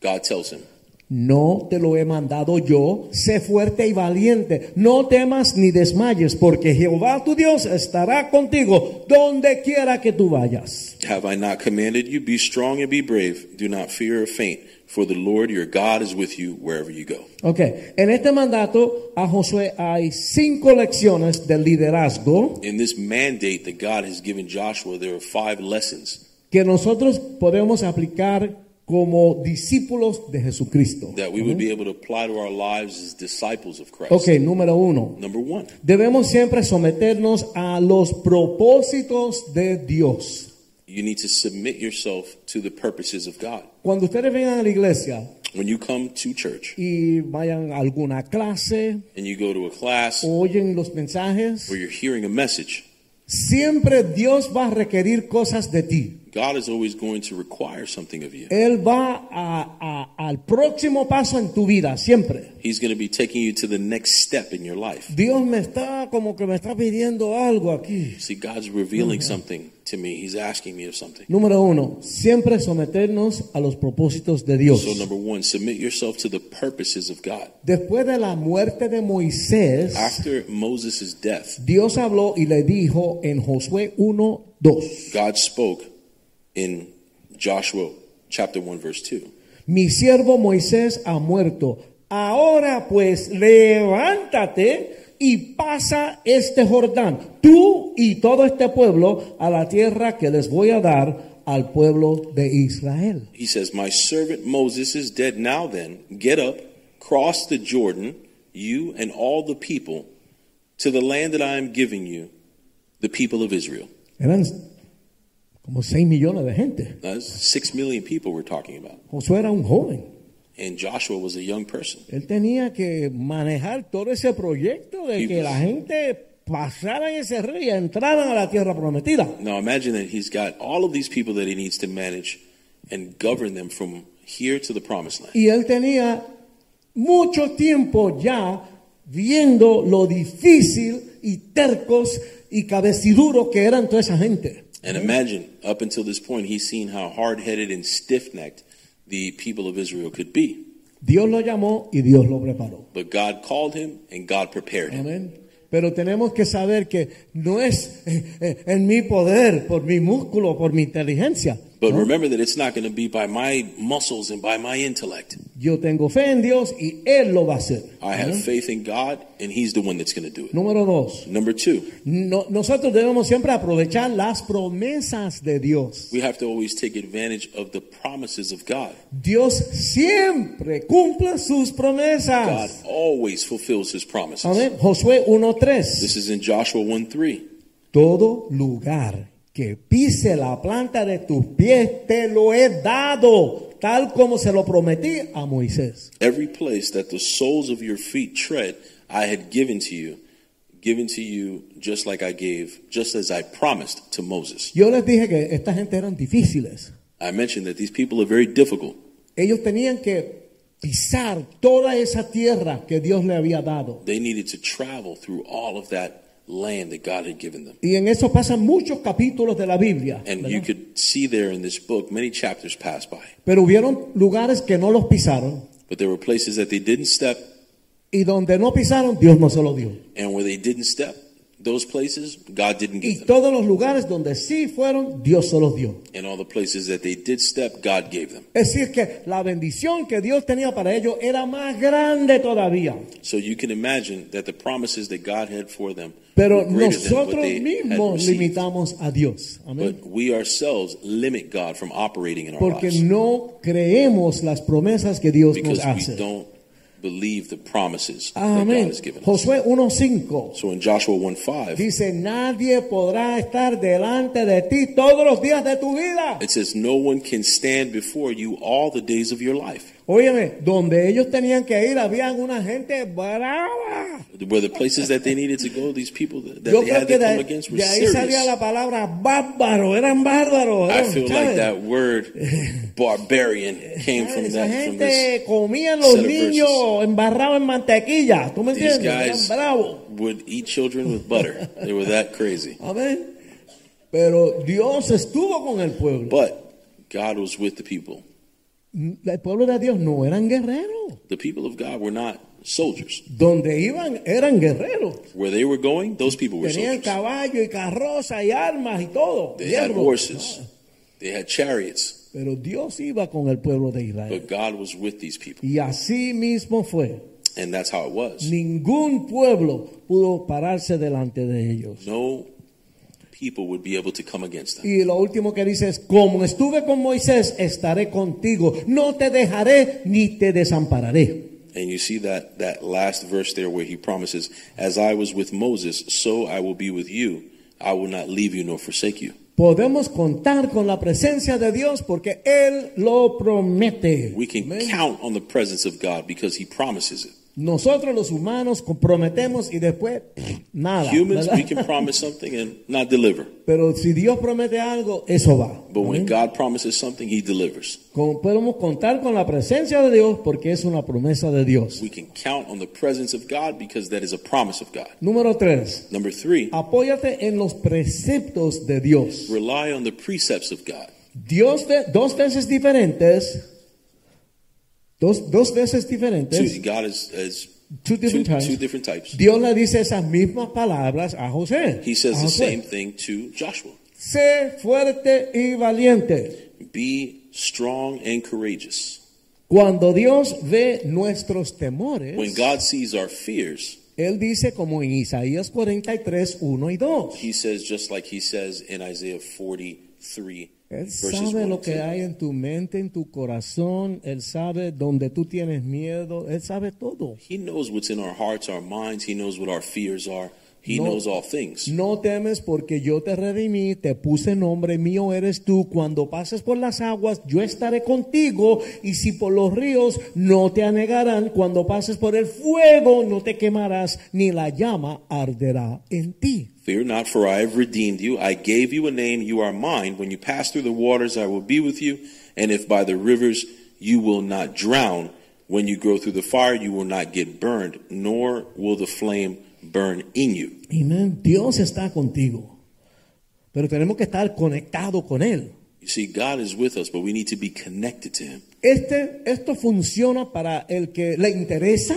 God tells him,
No te lo he mandado yo, sé fuerte y valiente, no temas ni desmayes, porque Jehová tu Dios estará contigo donde quiera que tú vayas.
Have I not commanded you? Be strong and be brave. Do not fear or faint, for the Lord your God is with you wherever you go.
Ok, en este mandato a Josué hay cinco lecciones de liderazgo
In this mandate that God has given Joshua, there are five lessons
que nosotros podemos aplicar como discípulos de Jesucristo.
that we would be able to apply to our lives as disciples of Christ.
Ok, número uno.
Number one,
Debemos siempre someternos a los propósitos de Dios.
You need to submit yourself to the purposes of God.
Cuando ustedes vengan a la iglesia
When you come to church
y vayan a alguna clase,
and you go to a class
oyen los mensajes,
where you're hearing a message,
siempre Dios va a requerir cosas de ti.
God is always going to require something of you.
Él va a- a- al próximo paso en tu vida, siempre.
He's going to be taking you to the next step in your life.
Dios me está como que me está pidiendo algo aquí.
See, God's revealing something to me. He's asking me of something.
Número uno, siempre someternos a los propósitos de Dios.
So, number one, submit yourself to the purposes of God.
Después de la muerte de Moisés,
After Moses' death,
Dios habló y le dijo en Josué 1, 2.
God spoke in Joshua chapter 1, verse 2.
Mi siervo Moisés ha muerto. Ahora pues levántate y pasa este Jordán, tú y todo este pueblo, a la tierra que les voy a dar al pueblo de Israel.
He says, My servant Moses is dead. Now then, get up, cross the Jordan, you and all the people, to the land that I am giving you, the people of Israel.
Eran como 6 millones de gente.
That's six million people we're talking about.
Josué era un joven.
And Joshua was a young person.
Él tenía que manejar todo ese proyecto de
Y
que
pues-
la gente pasara ese río y entraran a la tierra prometida.
Now imagine that he's got all of these people that he needs to manage and govern them from here to the promised land.
Y él tenía mucho tiempo ya viendo lo difícil y tercos y cabeciduros que eran toda esa gente.
And imagine, up until this point, he's seen how hard headed and stiff necked the people of Israel could be.
Dios lo llamó y Dios lo preparó.
But God called him and God prepared him.
Amén. Pero tenemos que saber que no es eh, eh, en mi poder, por mi músculo, por mi inteligencia.
But
¿no?
remember that it's not going to be by my muscles and by my intellect.
Yo tengo fe en Dios y Él lo va a hacer.
I have faith in God and He's the one that's going to do it.
Número dos.
Number two,
No- nosotros debemos siempre aprovechar las promesas de Dios.
we have to always take advantage of the promises of God.
Dios siempre cumple sus
God always fulfills His promises.
Amén. Josué 1.3.
This is in Joshua 1 3.
Todo lugar que pise la planta de tus pies te lo he dado, tal como se lo prometí a Moisés.
Every place that the soles of your feet tread, I had given to you, given to you just like I gave, just as I promised to Moses.
Yo les dije que esta gente eran difíciles.
I mentioned that these people are very difficult.
Ellos tenían que pisar toda esa tierra que Dios le había dado.
They needed to travel through all of that land that God had given them.
Y en eso pasan muchos capítulos de la Biblia.
And
¿verdad?
you could see there in this book, many chapters pass by.
Pero hubieron lugares que no los pisaron
But there were places that they didn't step,
y donde no pisaron Dios no se lo dio.
and where they didn't step, those places, God didn't
Y
give them.
todos los lugares donde sí fueron Dios se los dio.
And all the places that they did step, God gave them.
Es decir, que la bendición que Dios tenía para ellos era más grande todavía.
So you can imagine that the promises that God had for them
Pero
were greater than what
nosotros mismos limitamos a Dios. Amén.
But we ourselves limit God from operating in our
Porque
lives
no creemos las promesas que Dios nos
because we don't believe the promises that God has given us.
Josué 1.5
So in Joshua 1 5,
dice, nadie podrá estar delante de ti todos los días de tu vida.
it says, No one can stand before you all the days of your life.
Óyeme, donde ellos tenían que ir, había una gente brava.
Were the places that they needed to go, these people that, that they had to come
de,
against were
de ahí salía
serious.
la palabra bárbaro, eran bárbaros.
I feel
¿sabes?
like that word *laughs* barbarian came from
Esa
that from this.
gente comían los niños embarrados en mantequilla. ¿Tú me
These
entiendes?
guys
Eran bravos.
would eat children with butter. they were that crazy. *laughs*
Amén. Pero Dios estuvo con el pueblo.
But God was with the people.
El pueblo de Dios no eran guerreros.
The people of God were not soldiers.
Donde iban eran guerreros.
Where they were going, those people were
Tenían
soldiers.
caballo y carroza y armas y todo.
They had horses. They had chariots.
Pero Dios iba con el pueblo de Israel.
But God was with these people.
Y así mismo fue.
And that's how it was.
Ningún pueblo pudo pararse delante de ellos.
No people would be able to come against them.
Y lo último que dice es, como estuve con Moisés, estaré contigo. No te dejaré ni te desampararé.
And you see that, that last verse there where he promises, As I was with Moses, so I will be with you. I will not leave you nor forsake you.
Podemos contar con la presencia de Dios porque Él lo promete.
We can
Amén.
count on the presence of God because he promises it.
Nosotros los humanos comprometemos y después pff, *clears throat* nada.
Humans,
¿verdad?
we can promise something and not deliver. *laughs*
Pero si Dios promete algo, eso va.
But when. God promises something, he delivers.
Con- podemos contar con la presencia de Dios porque es una promesa de Dios.
We can count on the presence of God because that is a promise of God.
Número tres,
Number three,
apóyate en los preceptos de Dios.
rely on the precepts of God.
Dios de, dos veces diferentes, dos, dos veces diferentes,
Two, God is, is
two
two,
different times.
two different types.
Dios le dice esas mismas palabras a José.
He says the same thing to Joshua.
Sé fuerte y valiente.
Be strong and courageous.
Cuando Dios ve nuestros temores,
When God sees our fears,
Él dice como en Isaías 43, 1 y 2.
he says, just like he says in Isaiah 43,
Él sabe
1
lo que
2.
hay en tu mente, en tu corazón. Él sabe donde tú tienes miedo. Él sabe todo.
He knows what's in our hearts, our minds. He knows what our fears are. He
No.
knows all things.
No temes porque yo te redimí, te puse nombre, mío eres tú. Cuando pases por las aguas, yo estaré contigo. Y si por los ríos, no te anegarán. Cuando pases por el fuego, no te quemarás, ni la llama arderá en ti.
Fear not, for I have redeemed you. I gave you a name. You are mine. When you pass through the waters, I will be with you. And if by the rivers, you will not drown. When you go through the fire, you will not get burned, nor will the flame burn in you.
Amén. Dios está contigo. Pero tenemos que estar conectados con Él.
You see, God is with us, but we need to be connected to Him.
Este, esto funciona para el que le interesa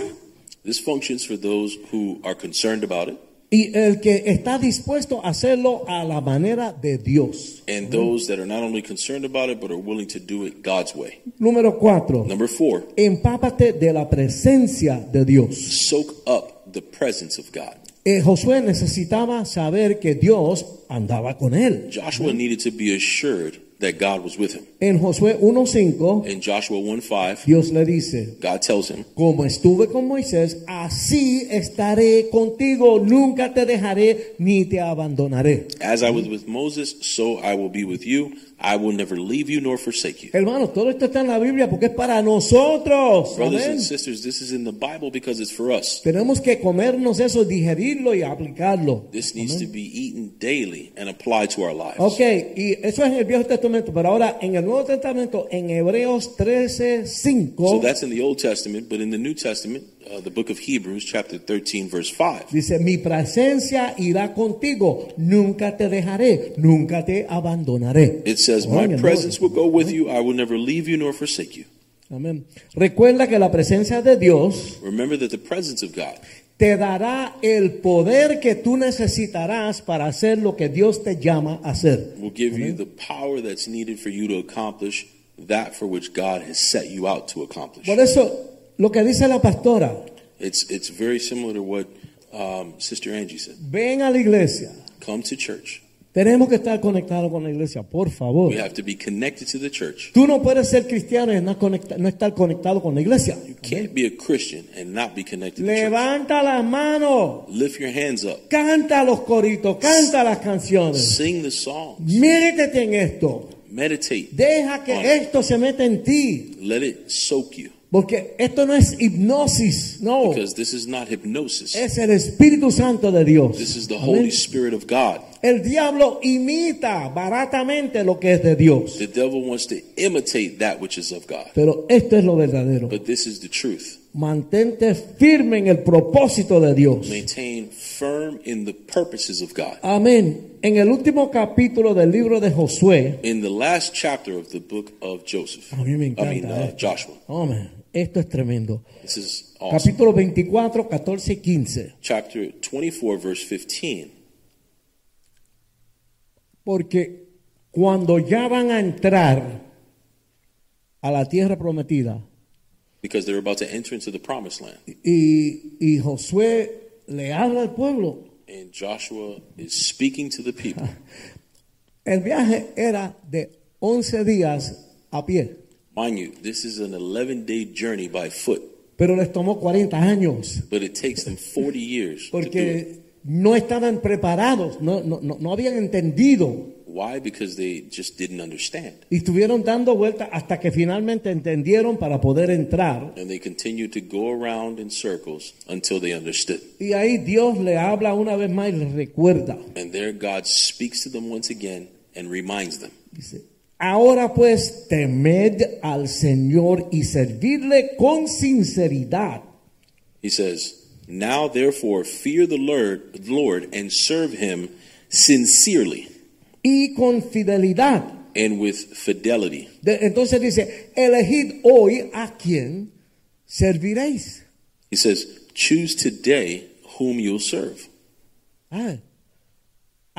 This functions for those who are concerned about it
y el que está dispuesto a hacerlo a la manera de Dios.
and those that are not only concerned about it, but are willing to do it God's way.
Número cuatro,
Number four,
empápate de la presencia de Dios.
soak up the presence of God.
Eh, Josué necesitaba saber que Dios andaba con él.
Joshua needed to be assured that God was with him.
En Josué 1.5,
In Joshua 1:5,
Dios le dice,
God tells him,
como estuve con Moisés, así estaré contigo, nunca te dejaré ni te abandonaré.
As I was with Moses, so I will be with you. I will never leave you nor forsake you.
Hermanos, todo esto está en la Biblia porque es para nosotros.
Brothers
Amén.
and sisters, this is in the Bible because it's for us.
Tenemos que comernos eso, digerirlo y aplicarlo.
This needs to be eaten daily and applied to our lives.
Ok, y eso es en el Viejo Testamento, pero ahora en el Nuevo Testamento, en Hebreos 13, 5,
So that's in the Old Testament, but in the New Testament, uh, the book of Hebrews, chapter 13, verse 5.
dice, mi presencia irá contigo, nunca te dejaré, nunca te abandonaré.
It says, My presence will go with you. I will never leave you nor forsake you.
Amén. Recuerda que la presencia de Dios
Remember that the presence of God
te dará el poder que tú necesitarás para hacer lo que Dios te llama a hacer.
will give you the power that's needed for you to accomplish that for which God has set you out to accomplish.
Por eso, lo que dice la pastora,
It's, it's very similar to what um, Sister Angie said.
ven a la iglesia.
Come to church.
Tenemos que estar conectados con la iglesia, por favor.
We have to be connected to the church.
Tú no puedes ser cristiano y no, estar conectado con la iglesia.
Can't be a Christian and not be connected to church.
Levanta las manos,
Lift your hands up.
canta los coritos, canta las canciones.
Sing the songs.
Métete en esto.
Meditate.
Deja que
on it.
esto se meta en ti.
Let it soak you.
Porque esto no es hipnosis, no.
Because this is not hypnosis.
Es el Espíritu Santo de Dios.
This is the
Amén.
Holy Spirit of God.
El diablo imita baratamente lo que es de Dios.
The devil wants to imitate that which is of God.
Pero esto es lo verdadero.
But this is the truth.
Mantente firme en el propósito de Dios.
Maintain firm in the purposes of God.
Amén. En el último capítulo del libro de Josué,
In the last chapter of the book of Joseph,
a mí me
I
encanta
mean uh,
esto.
Joshua.
Amén. Esto es tremendo.
This is awesome.
Capítulo 24, 14 y 15.
Chapter 24, verse 15.
Porque cuando ya van a entrar a la tierra prometida
Because they're about to enter into the promised land.
y, y Josué le habla al pueblo,
And Joshua is speaking to the people. *laughs*
el viaje era de 11 días a pie,
Mind you, this is an 11 day journey by foot,
pero les tomó 40 años.
But it takes them 40 years
porque no estaban preparados, no, no, no habían entendido
Why? Because they just didn't understand.
y estuvieron dando vueltas hasta que finalmente entendieron para poder entrar.
And they continued to go around in circles until they understood.
Y ahí Dios le habla una vez más y les recuerda.
And there God speaks to them once again and reminds them.
Dice, ahora pues temed al Señor y servirle con sinceridad.
He says, Now therefore fear the Lord, the Lord and serve him sincerely
y con fidelidad.
and with fidelity.
De- entonces dice, elegid hoy a quién serviréis.
He says, Choose today whom you'll serve.
Ah,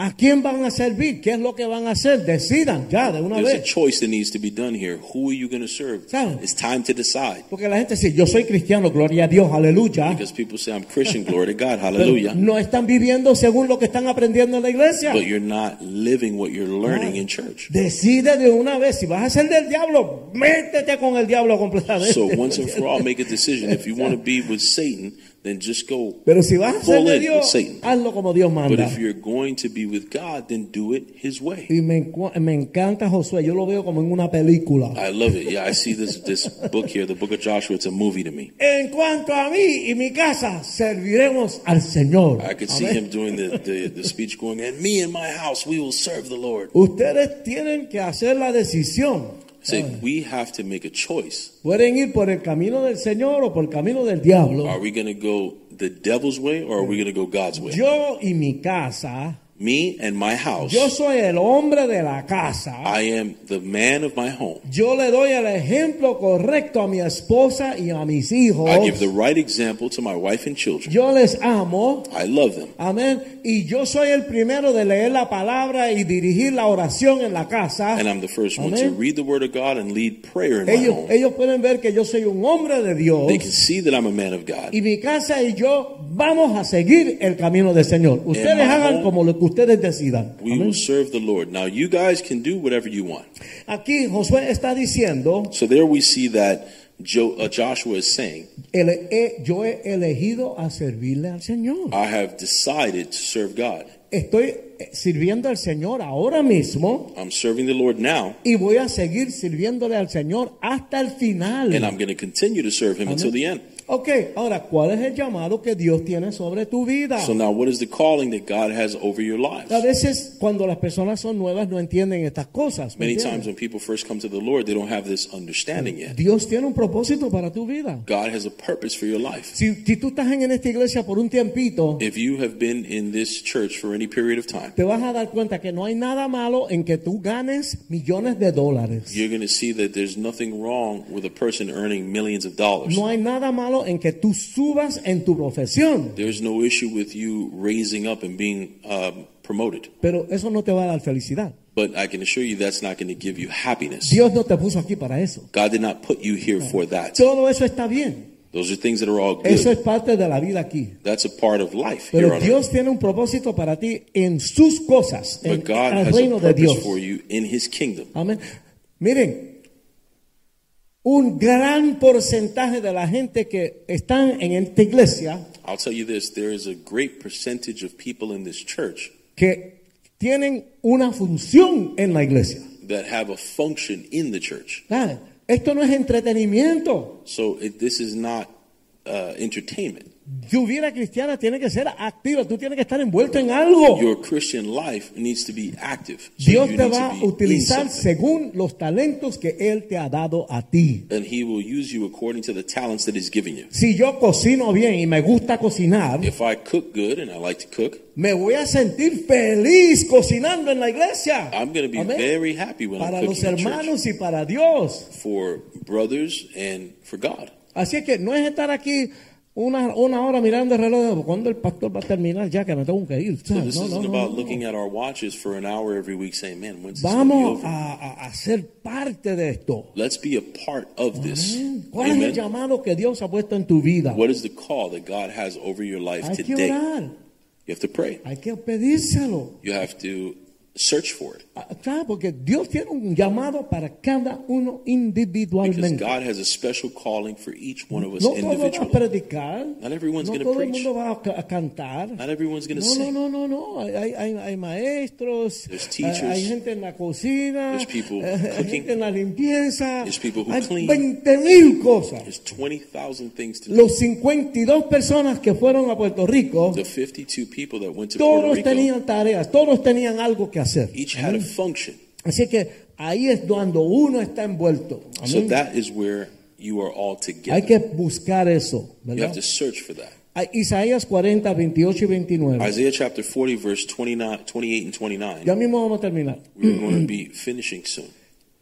¿A quién van a servir? ¿Qué es lo que van a hacer? Decidan ya de una
There's a
vez.
choice that needs to be done here. Who are you going to serve?
Claro.
It's time to decide.
Porque la gente dice, yo soy cristiano, gloria a Dios, aleluya.
Because people say, I'm Christian, glory to God,
Pero
hallelujah.
no están viviendo según lo que están aprendiendo en la iglesia.
But you're not living what you're learning in church.
Decide de una vez, si vas a ser del diablo, métete con el diablo completamente.
So once and for all, make a decision. If you want to be with Satan, then just go
Pero si vas a ser
full
de
in with Satan.
hazlo como Dios
But if you're going to be with God, then do it His way.
Y me, encu- me encanta Josué, yo lo veo como en una película.
I love it. Yeah, I see this this book here, the book of Joshua. It's a movie to me.
En cuanto a mí y mi casa, serviremos al Señor.
I could see him doing the, the, the speech going, and me and my house, we will serve the Lord.
Ustedes tienen que hacer la decisión.
Say, ah. we have to make a choice.
Pueden ir por el camino del Señor o por el camino del diablo.
Are we going to go the devil's way or are we going to go God's way?
Yo y mi casa,
Me and my house,
Yo soy el hombre de la casa.
I am the man of my home.
Yo le doy el ejemplo correcto a mi esposa y a mis hijos.
I give the right example to my wife and children.
Yo les amo.
I love them.
Amén. Y yo soy el primero de leer la palabra y dirigir la oración en la casa.
And I'm the first one to read the word of God and lead prayer in my
Ellos,
home.
ellos pueden ver que yo soy un hombre de Dios.
They can see that I'm a man of God.
Y mi casa y yo vamos a seguir el camino del Señor. Ustedes
my
hagan
home,
como lo que ustedes decidan.
We
Amén.
will serve the Lord. Now, you guys can do whatever you want.
Aquí Josué está diciendo,
So there we see that jo- uh, Joshua is saying,
ele- he- yo he elegido a servirle al Señor.
I have decided to serve God.
Estoy eh, sirviendo al Señor ahora mismo
I'm serving the Lord now,
y voy a seguir sirviéndole al Señor hasta el final.
and I'm going to continue to serve Him until the end.
Ok, ahora, ¿cuál es el llamado que Dios tiene sobre tu vida?
So now, what is the calling that God has over your life?
A veces cuando las personas son nuevas no entienden estas cosas.
Many
entiendes?
times when people first come to the Lord, they don't have this understanding yet.
Dios tiene un propósito para tu vida.
God has a purpose for your life.
Si, si tú estás en esta iglesia por un tiempito,
If you have been in this church for any period of time,
te vas a dar cuenta que no hay nada malo en que tú ganes millones de dólares.
you're going to see that there's nothing wrong with a person earning millions of dollars.
No hay nada malo en que tú subas en tu profesión.
There's no issue with you raising up and being um, promoted.
Pero eso no te va a dar felicidad.
But I can assure you that's not going to give you happiness.
Dios no te puso aquí para eso.
God did not put you here for that.
Todo eso está bien.
Those are things that are all
Eso es
good.
parte de la vida aquí.
That's a part of life here
Pero
earth.
Dios tiene un propósito para ti en sus cosas, en
But God
el
has
reino
a
de Dios.
purpose for you in His kingdom.
Amén. Miren, un gran porcentaje de la gente que están en esta iglesia
I'll tell you this there is a great percentage of people in this church
que tienen una función en la iglesia.
that have a function in the church.
¿Sabe? Esto no es entretenimiento.
So it, this is not uh, entertainment.
Tu vida cristiana tiene que ser activa, tú tienes que estar envuelto en algo.
Your Christian life needs to be active. So
Dios te va a utilizar según los talentos que Él te ha dado a ti.
And He will use you according to the talents that He's given you.
Si yo cocino bien y me gusta cocinar,
If I cook good and I like to cook,
me voy a sentir feliz cocinando en la iglesia.
I'm going to be
Amén.
very happy when
Para
I'm
los hermanos y para Dios.
for brothers and for God.
Así que no es estar aquí una, una hora mirando el reloj. ¿Cuándo el pastor va a terminar ya que me tengo que ir?
So
¿sabes?
this
No, no,
isn't
no,
about
no.
looking at our watches for an hour every week saying, man, when's this going to be
Vamos
over?
a, a- ser parte de esto.
Let's be a part of this.
Amén. ¿Cuál es el
Amen.
llamado que Dios ha puesto en tu vida?
What is the call that God has over your life
Hay que
today?
orar,
You have to pray.
hay que pedírselo.
You have to search for it.
Ah, claro, porque Dios tiene un llamado para cada uno
Because
individualmente.
God has a special calling for each one of us
No todo va a
individually.
predicar.
Not everyone's
no todo el
preach.
mundo va a, ca- a cantar.
Not everyone's going to
No, no,
sing.
no, no, no. Hay, hay- hay, hay maestros,
There's
hay,
teachers.
hay gente en la cocina,
There's people
eh, hay
cooking.
gente en la limpieza,
There's people who
hay
clean.
20 mil cosas.
There's 20,000 things to do.
Los 52 personas que fueron a Puerto Rico,
The 52 people that went to Puerto
todos
Rico
tenían tareas, todos tenían algo que hacer.
each had a function.
Así que ahí es cuando uno está envuelto.
So that is where you are all
Hay
together.
que buscar eso,
You
¿verdad?
have to search for that.
Hay- Isaías 40, 28 y 29.
Isaiah chapter 40, verse 29, 28 and 29.
Ya mismo vamos a terminar.
We're going to be finishing soon.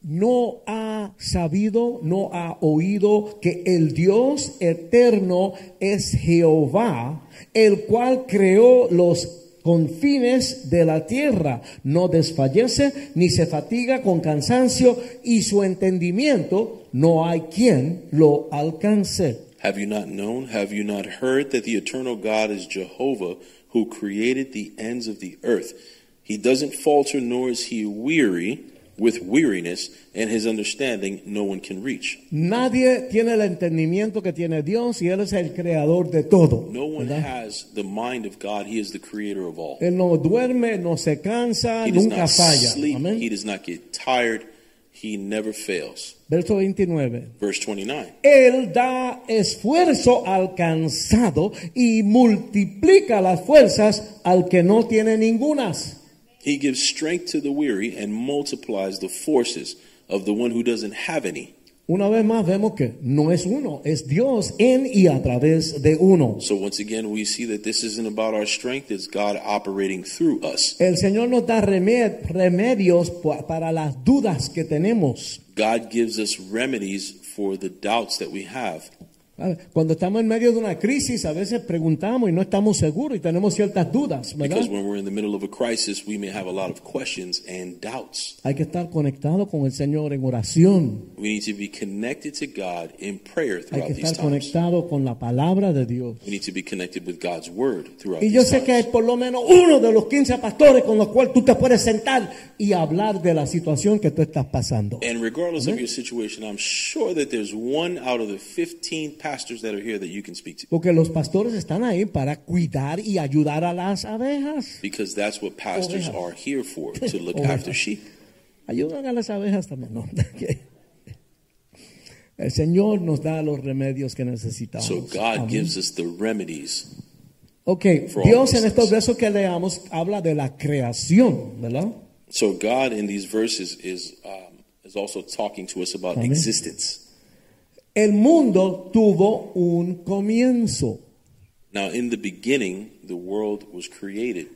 no ha sabido, no ha oído que el Dios eterno es Jehová, el cual creó los confines de la tierra, no desfallece ni se fatiga con cansancio y su entendimiento no hay quien lo alcance.
Have you not known? Have you not heard that the eternal God is Jehovah who created the ends of the earth? He doesn't falter nor is he weary with weariness, and his understanding no one can reach.
Nadie tiene el entendimiento que tiene Dios y Él es el creador de todo.
No one
¿verdad?
has the mind of God. He is the creator of all.
Él no duerme, no se cansa,
He does
nunca
not
falla.
sleep.
Amén.
He does not get tired. He never fails.
Verso 29.
Verse 29.
Él da esfuerzo al cansado y multiplica las fuerzas al que no tiene ningunas.
He gives strength to the weary and multiplies the forces of the one who doesn't have any.
Una vez más vemos que no es uno, es Dios en y a través de uno.
So once again, we see that this isn't about our strength, it's God operating through us.
El Señor nos da remed- remedios para las dudas que tenemos.
God gives us remedies for the doubts that we have.
Cuando estamos en medio de una crisis, a veces preguntamos y no estamos seguros y tenemos ciertas dudas, ¿verdad?
Because when we're in the middle of a crisis, we may have a lot of questions and doubts.
Hay que estar conectado con el Señor en oración.
We need to be connected to God in prayer
Hay
throughout
que
these
estar
times.
conectado con la palabra de Dios.
We need to be connected with God's word throughout
Y yo
these
sé que hay
times.
por lo menos uno de los 15 pastores con los cuales tú te puedes sentar y hablar de la situación que tú estás pasando.
And regardless of your situation, I'm sure that there's one out of the 15 pastors that are here that you can speak to.
Porque los pastores están ahí para cuidar y ayudar a las abejas.
Because that's what pastors
Ovejas.
are here for, to *laughs* look
Ovejas.
after sheep.
Ayudan a las abejas también. ¿no? *laughs* El Señor nos da los remedios que necesitamos.
So God
Amén.
gives us the remedies.
Ok,
for all
Dios en estos versos que leamos habla de la creación, ¿verdad?
So God in these verses is um, is also talking to us about
Amén.
existence.
El mundo tuvo un comienzo.
Now, in the beginning, the world was created.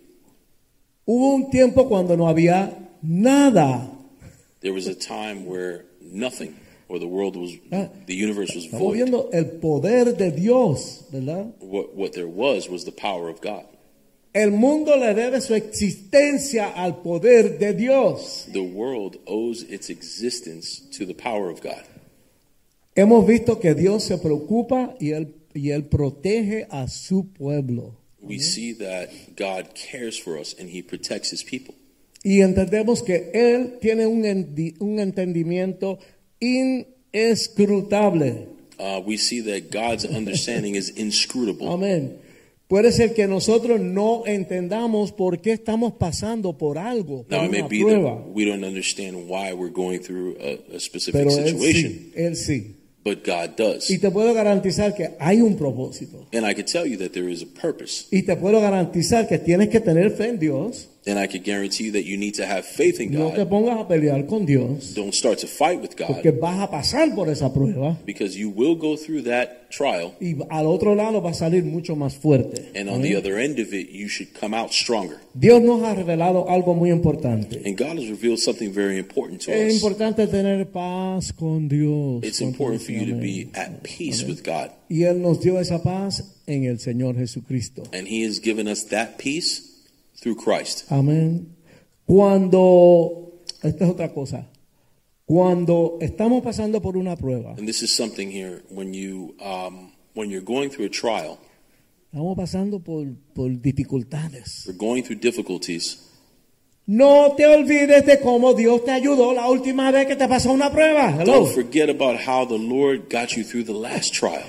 Hubo un tiempo cuando no había nada.
There was a time where nothing, or the world was,
Ah.
the universe was
Estamos
void.
viendo el poder de Dios, ¿verdad?
What, what there was was the power of God.
El mundo le debe su existencia al poder de Dios.
The world owes its existence to the power of God.
Hemos visto que Dios se preocupa y él, y él protege a su pueblo.
We see that God cares for us and He protects His people.
Y entendemos que Él tiene un, un entendimiento inescrutable.
Uh, we see that God's understanding is inscrutable.
Amén. Puede ser que nosotros no entendamos por qué estamos pasando por algo, por
Now, it may
una
be
prueba.
that we don't understand why we're going through a, a specific
Pero Él
situation,
sí, Él sí.
But God does.
Y te puedo garantizar que hay un propósito.
And I can tell you that there is a purpose.
Y te puedo garantizar que tienes que tener fe en Dios.
And I can guarantee you that you need to have faith in
No te
God.
pongas a pelear con Dios.
Don't start to fight with
Porque
God
vas a pasar por esa prueba.
because you will go through that trial.
Y al otro lado va a salir mucho más fuerte.
And on the other end of it, you should come out stronger.
Dios nos ha revelado algo muy importante.
And God has revealed something very important to
Es
us.
importante tener paz con Dios.
It's important for you to be at peace with God.
Y Él nos dio esa paz en el Señor Jesucristo.
And He has given us that peace through Christ.
Amén. Cuando, esta es otra cosa, cuando estamos pasando por una prueba,
And this is something here when you um, when you're going through a trial,
estamos pasando por, por dificultades.
or going through difficulties.
No te olvides de cómo Dios te ayudó la última vez que te pasó una prueba. Hello.
Don't forget about how the Lord got you through the last trial.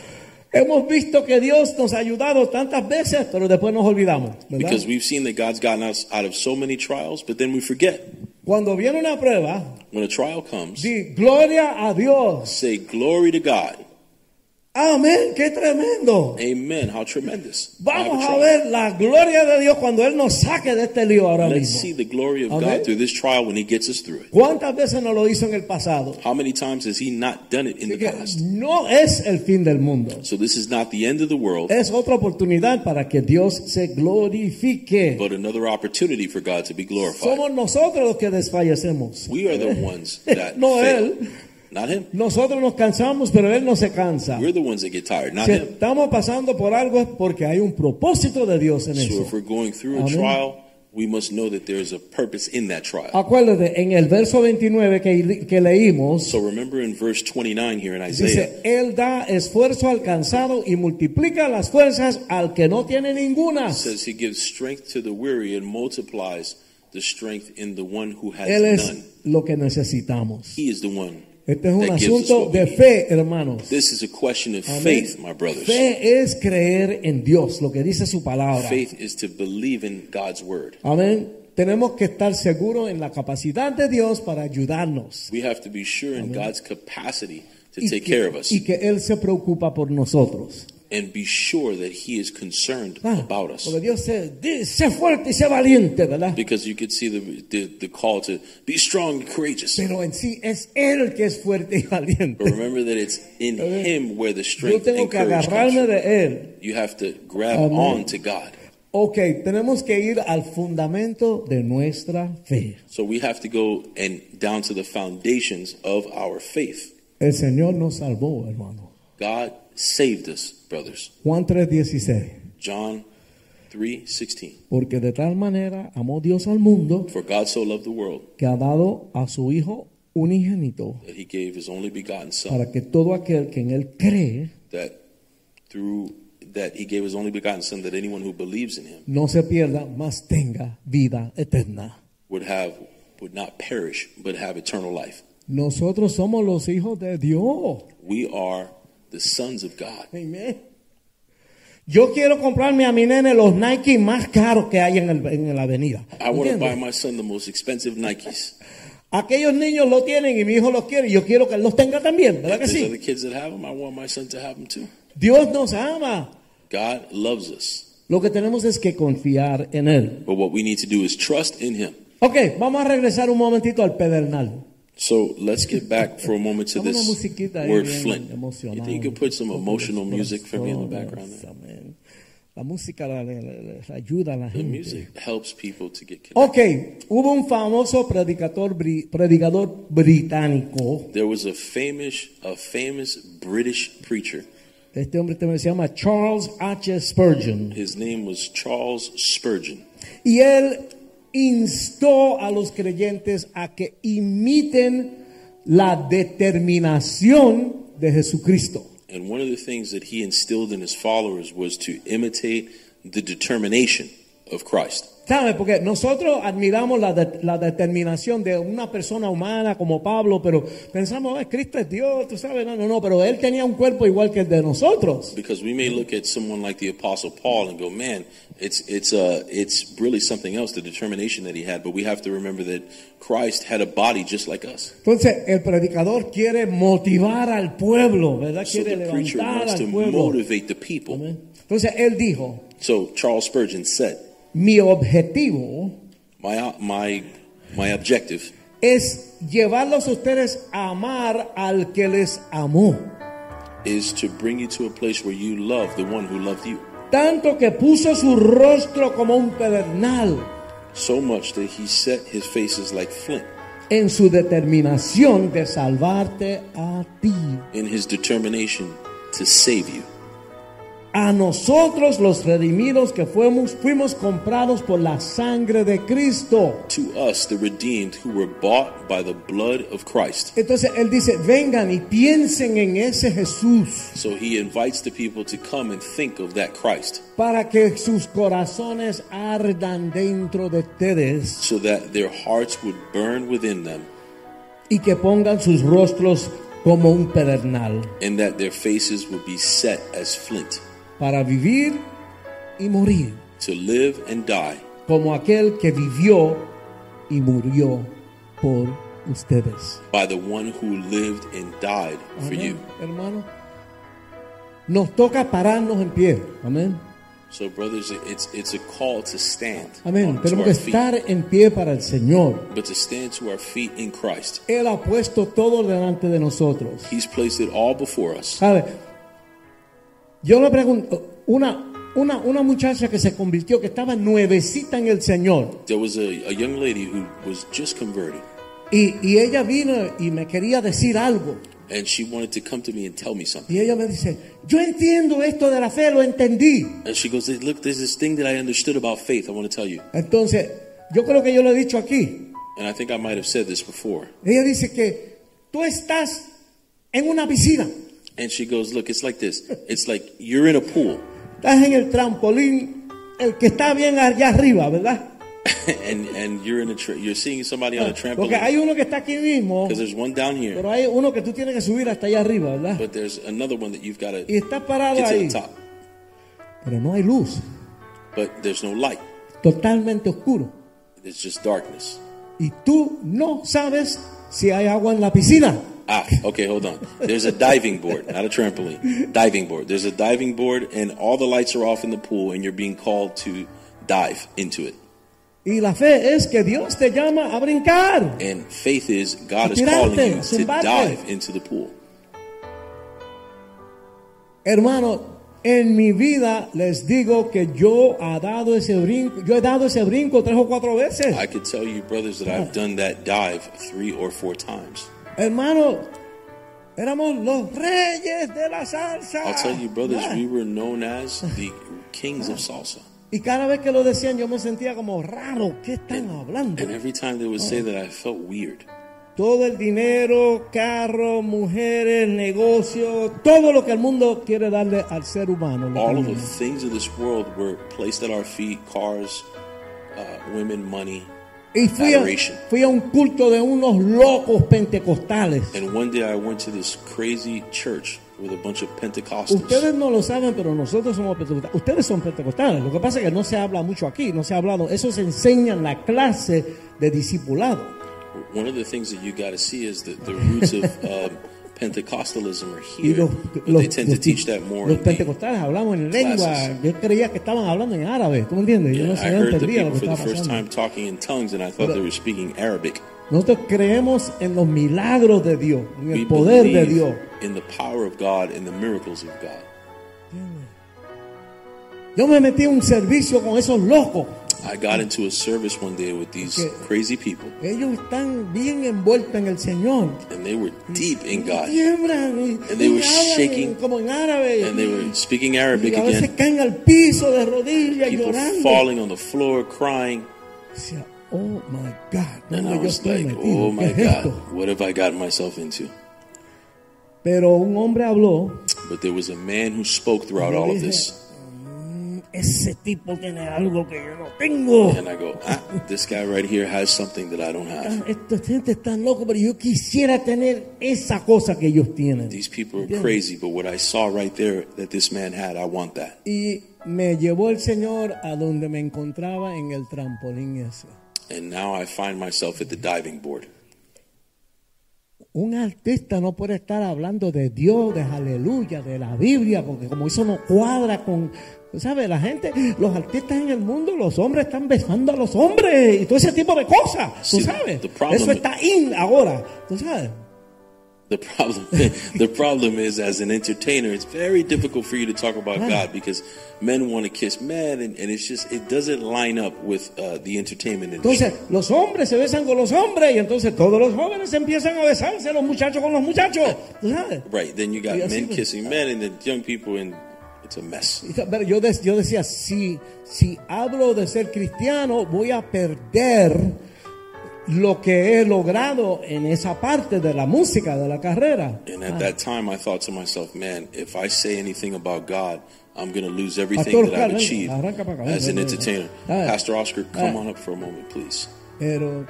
Hemos visto que Dios nos ha ayudado tantas veces, pero después nos olvidamos. ¿verdad?
Because we've seen that God's gotten us out of so many trials, but then we forget.
Cuando viene una prueba,
When a trial comes,
di gloria a Dios.
say glory to God.
Amén, qué tremendo.
Amen. How tremendous.
Vamos a ver la gloria de Dios cuando Él nos saque de este lío ahora
Let's
mismo.
see the glory of
Amen.
God through this trial when He gets us through it.
¿Cuántas veces no lo hizo en el pasado?
How many times has He not done it in the
Que
past?
no es el fin del mundo.
So this is not the end of the world,
Es otra oportunidad para que Dios se glorifique.
but another opportunity for God to be glorified.
Somos nosotros los que desfallecemos.
We are the ones that *laughs*
No
fail,
Él.
Not Him.
Nosotros nos cansamos, pero Él no se cansa.
We're the ones that get tired, not
Si
Him.
estamos pasando por algo es porque hay un propósito de Dios en
So
eso.
if we're going through a
Amen.
trial, we must know that there's a purpose in that trial.
Acuérdate, en el verso 29 que, que leímos,
So remember in verse 29 here in Isaiah,
dice, Él da esfuerzo al cansado y multiplica las fuerzas al que no tiene ninguna.
it says He gives strength to the weary and multiplies the strength in the one who has
Él es
none.
lo que necesitamos.
He is the one.
Este es un asunto de fe, hermanos.
This is a question of
Amén.
faith, my brothers.
Fe es creer en Dios, lo que dice su palabra.
Faith is to believe in God's word.
Amén. Tenemos que estar seguros en la capacidad de Dios para ayudarnos.
We have to be sure in God's capacity to
Y
take
que,
care of us.
y que Él se preocupa por nosotros.
And be sure that He is concerned
Ah,
about us.
porque Dios se, di- sé fuerte y sé valiente, ¿verdad?
Because you could see the, the, the call to be strong and courageous.
Pero en sí es Él que es fuerte y valiente.
But remember that it's in Him where the
Yo
strength
tengo
and
que
courage comes
agarrarme
from.
de Él.
You have to grab
Amén.
on to God.
Ok, tenemos que ir al fundamento de nuestra fe.
So we have to go and down to the foundations of our faith.
El Señor nos salvó, hermano.
God saved us, brothers.
Juan 3:16.
John 3:16.
Porque de tal manera amó Dios al mundo
For God so loved the world
que ha dado a su Hijo unigénito
that he gave his only begotten son
para que todo aquel que en Él cree
that through that he gave his only begotten son that anyone who believes in him
no se pierda, mas tenga vida eterna.
would have would not perish but have eternal life.
Nosotros somos los hijos de Dios.
We are the sons of God.
Amén. Yo quiero comprarme a mi nene los Nike más caros que hay en, el- en la avenida.
I want to buy my son the most expensive Nikes. *laughs*
Aquellos niños lo tienen y mi hijo los quiere yo quiero que él los tenga también, ¿verdad que
There's other
sí?
kids that have them. I want my son to have them too.
Dios nos ama.
God loves us.
Lo que tenemos es que confiar en Él.
But what we need to do is trust in him.
Ok, vamos a regresar un momentito al pedernal.
So let's get back for a moment to this word flint. You think you could put some emotional music for me in the background? there?
La música le, le- le- le ayuda a la
The music helps people to get connected.
Ok, hubo un famoso predicador, predicador británico.
There was a famous, a famous British preacher.
Este hombre se llama Charles H. Spurgeon.
His name was Charles Spurgeon.
Y él instó a los creyentes a que imiten la determinación de Jesucristo.
And one of the things that he instilled in his followers was to imitate the determination of Christ.
¿Sabe? Porque nosotros admiramos la, de- la determinación de una persona humana como Pablo, pero pensamos, "Ah, Cristo es Dios, tú sabes, no, no, no, pero él tenía un cuerpo igual que el de nosotros.
Because we may look at someone like the Apostle Paul and go, man, it's it's uh it's really something else, the determination that he had. But we have to remember that Christ had a body just like us.
Entonces, el predicador quiere motivar al pueblo, ¿verdad?
So
Quiere
the preacher
levantar
wants to
al pueblo.
motivate the people.
Amén. Entonces, él dijo,
So Charles Spurgeon said,
mi objetivo
my my my objective
es llevarlos a ustedes a amar al que les amó.
is to bring you to a place where you love the one who loved you
Tanto que puso su rostro como un pedernal
so much that he set his faces like flint
en su determinación de salvarte a ti.
in his determination to save you.
A nosotros los redimidos que fuimos, fuimos comprados por la sangre de Cristo.
To us, the redeemed who were bought by the blood of Christ.
Entonces él dice, vengan y piensen en ese Jesús
So he invites the people to come and think of that Christ.
Para que sus corazones ardan dentro de ustedes.
So that their hearts would burn within them.
Y que pongan sus rostros como un pedernal.
And that their faces would be set as flint
para vivir y morir
to live and die
como aquel que vivió y murió por ustedes.
by the one who lived and died for you.
hermano. Nos toca pararnos en pie. Amén.
So, brothers, it's it's a call to stand
Amén. Tenemos que
feet,
estar en pie para el Señor.
but to stand to our feet in Christ.
Él ha puesto todo delante de nosotros.
He's placed it all before us.
¿Sabe? Yo le pregunto, una, una, una muchacha que se convirtió, que estaba nuevecita en el Señor,
There was a, a young lady who was just converted,
y, y ella vino y me quería decir algo.
and she wanted to come to me and tell me something.
Y ella me dice, yo entiendo esto de la fe, lo entendí.
And she goes, "Look, there's this thing that I understood about faith. I want to tell you."
Entonces, yo creo que yo lo he dicho aquí.
And I think I might have said this before.
Ella dice que tú estás en una piscina,
And she goes, "Look, it's like this. It's like you're in a pool, *laughs*
estás en el trampolín, el que está bien allá arriba, ¿verdad? *laughs*
and and you're in a tra- you're seeing somebody on a ah,
Porque hay
trampoline
uno que está aquí mismo,
because there's one down here,
pero hay uno que tú tienes que subir hasta allá arriba, ¿verdad?
but there's another one that you've got to
Y está parado
get to
ahí,
the top,
pero no hay luz,
but there's no light.
totalmente oscuro.
It's just darkness,
Y tú no sabes si hay agua en la piscina.
Ah, okay, hold on. There's a diving board, not a trampoline. Diving board. There's a diving board, and all the lights are off in the pool, and you're being called to dive into it.
Y la fe es que Dios te llama a brincar.
And faith is God is calling you to dive into the pool.
Hermano, en mi vida les digo que yo he dado ese brinco, yo he dado ese brinco tres o cuatro veces.
I could tell you, brothers, that I've done that dive three or four times.
Hermano, éramos los reyes de la salsa.
I'll tell you, brothers, we were known as the kings of salsa.
Y cada vez que lo decían yo me sentía como raro, ¿qué están hablando?
And every time they would say that, I felt weird.
Todo el dinero, carro, mujeres, negocio, todo lo que el mundo quiere darle al ser humano.
All of the things of this world were placed at our feet cars, uh, women, money.
Y fui a, fui a un culto de unos locos pentecostales.
And one day I went to this crazy church with a bunch of Pentecostals.
Ustedes no lo saben, pero nosotros somos pentecostales. Ustedes son pentecostales. Lo que pasa es que no se habla mucho aquí, no se ha hablado. Eso se enseña en la clase de discipulado.
One of the things that you got to see is that the roots of *laughs* um, Pentecostalism are here,
los,
but
los-
they tend to teach that more.
los
in
pentecostales hablamos en lengua. Yo creía que estaban hablando en árabe. ¿Tú me entiendes? Yo no
I
sabía, entendía lo que
for the
estaba
first time
pasando.
talking in tongues, and I thought they were speaking Arabic.
Nosotros creemos en los milagros de Dios, en
We
el poder de
believe
Dios.
in the power of God and the miracles of God.
Yo me metí en un servicio con esos locos.
I got into a service one day with these crazy people,
Ellos están bien envueltos en el Señor.
and they were deep in God, And they were shaking.
como en árabe.
and they were speaking Arabic again.
caen al piso de rodillas
People
llorando.
falling on the floor, crying,
oh my God,
and I was like, "Oh my God, what have I gotten myself into?"
Pero un hombre habló.
But there was a man who spoke throughout all of this,
Ese tipo tiene algo que yo no tengo.
and I go, ah, "This guy right here has something that I don't have."
Esta gente está loco, pero yo quisiera tener esa cosa que ellos tienen.
These people are
¿Entiendes?
crazy, but what I saw right there that this man had, I want that.
Y me llevó el Señor a donde me encontraba en el trampolín ese.
And now I find myself at the diving board.
Un artista no puede estar hablando de Dios, de aleluya, de la Biblia, porque como eso no cuadra con, sabes, la gente, los artistas en el mundo, los hombres están besando a los hombres y todo ese tipo de cosas, tú sabes. Eso está in ahora, tú sabes.
The problem, *laughs* the problem is, as an entertainer, it's very difficult for you to talk about
Right.
God because men want to kiss men, and, and it's just it doesn't line up with uh, the entertainment industry.
Entonces, los hombres se besan con los hombres y entonces todos los jóvenes empiezan a besarse, los muchachos con los muchachos,
right? Then you got men kissing men, and then young people, and it's a mess.
Pero yo, de- yo decía, si, si hablo de ser cristiano, voy a perder lo que he logrado en esa parte de la música, de la carrera.
And at that time, I thought to myself, man, if I say anything about God, I'm going to lose everything that I've achieved as an entertainer. Pastor Oscar, come on up for a moment, please.
Pero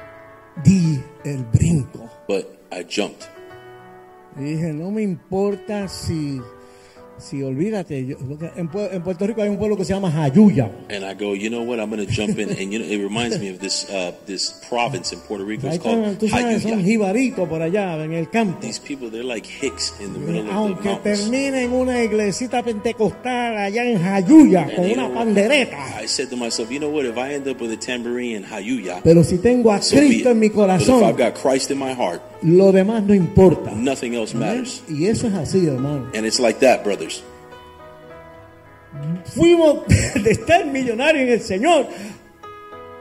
di el brinco.
But I jumped.
Dije, no me importa si, si olvídate. yo- en, en Puerto Rico hay un pueblo que se llama Jayuya.
And I go, you know what? I'm going to jump in, and you know, it reminds me of this uh, this province in Puerto Rico. It's called
tú sabes, son jibaritos por allá en el campo.
These people, they're like hicks in the middle of the
Aunque
mountains.
termine en una iglesita pentecostal allá en Jayuya
And
con una
know,
pandereta.
I said to myself, you know what? If I end up with a tambourine in Jayuya,
Pero si tengo a
so
Cristo en mi
But if I've
corazón,
got Christ in my heart,
lo demás no importa.
nothing else matters.
Y eso es así, hermano.
And it's like that, brothers.
Fuimos *laughs* de estar millonario en el Señor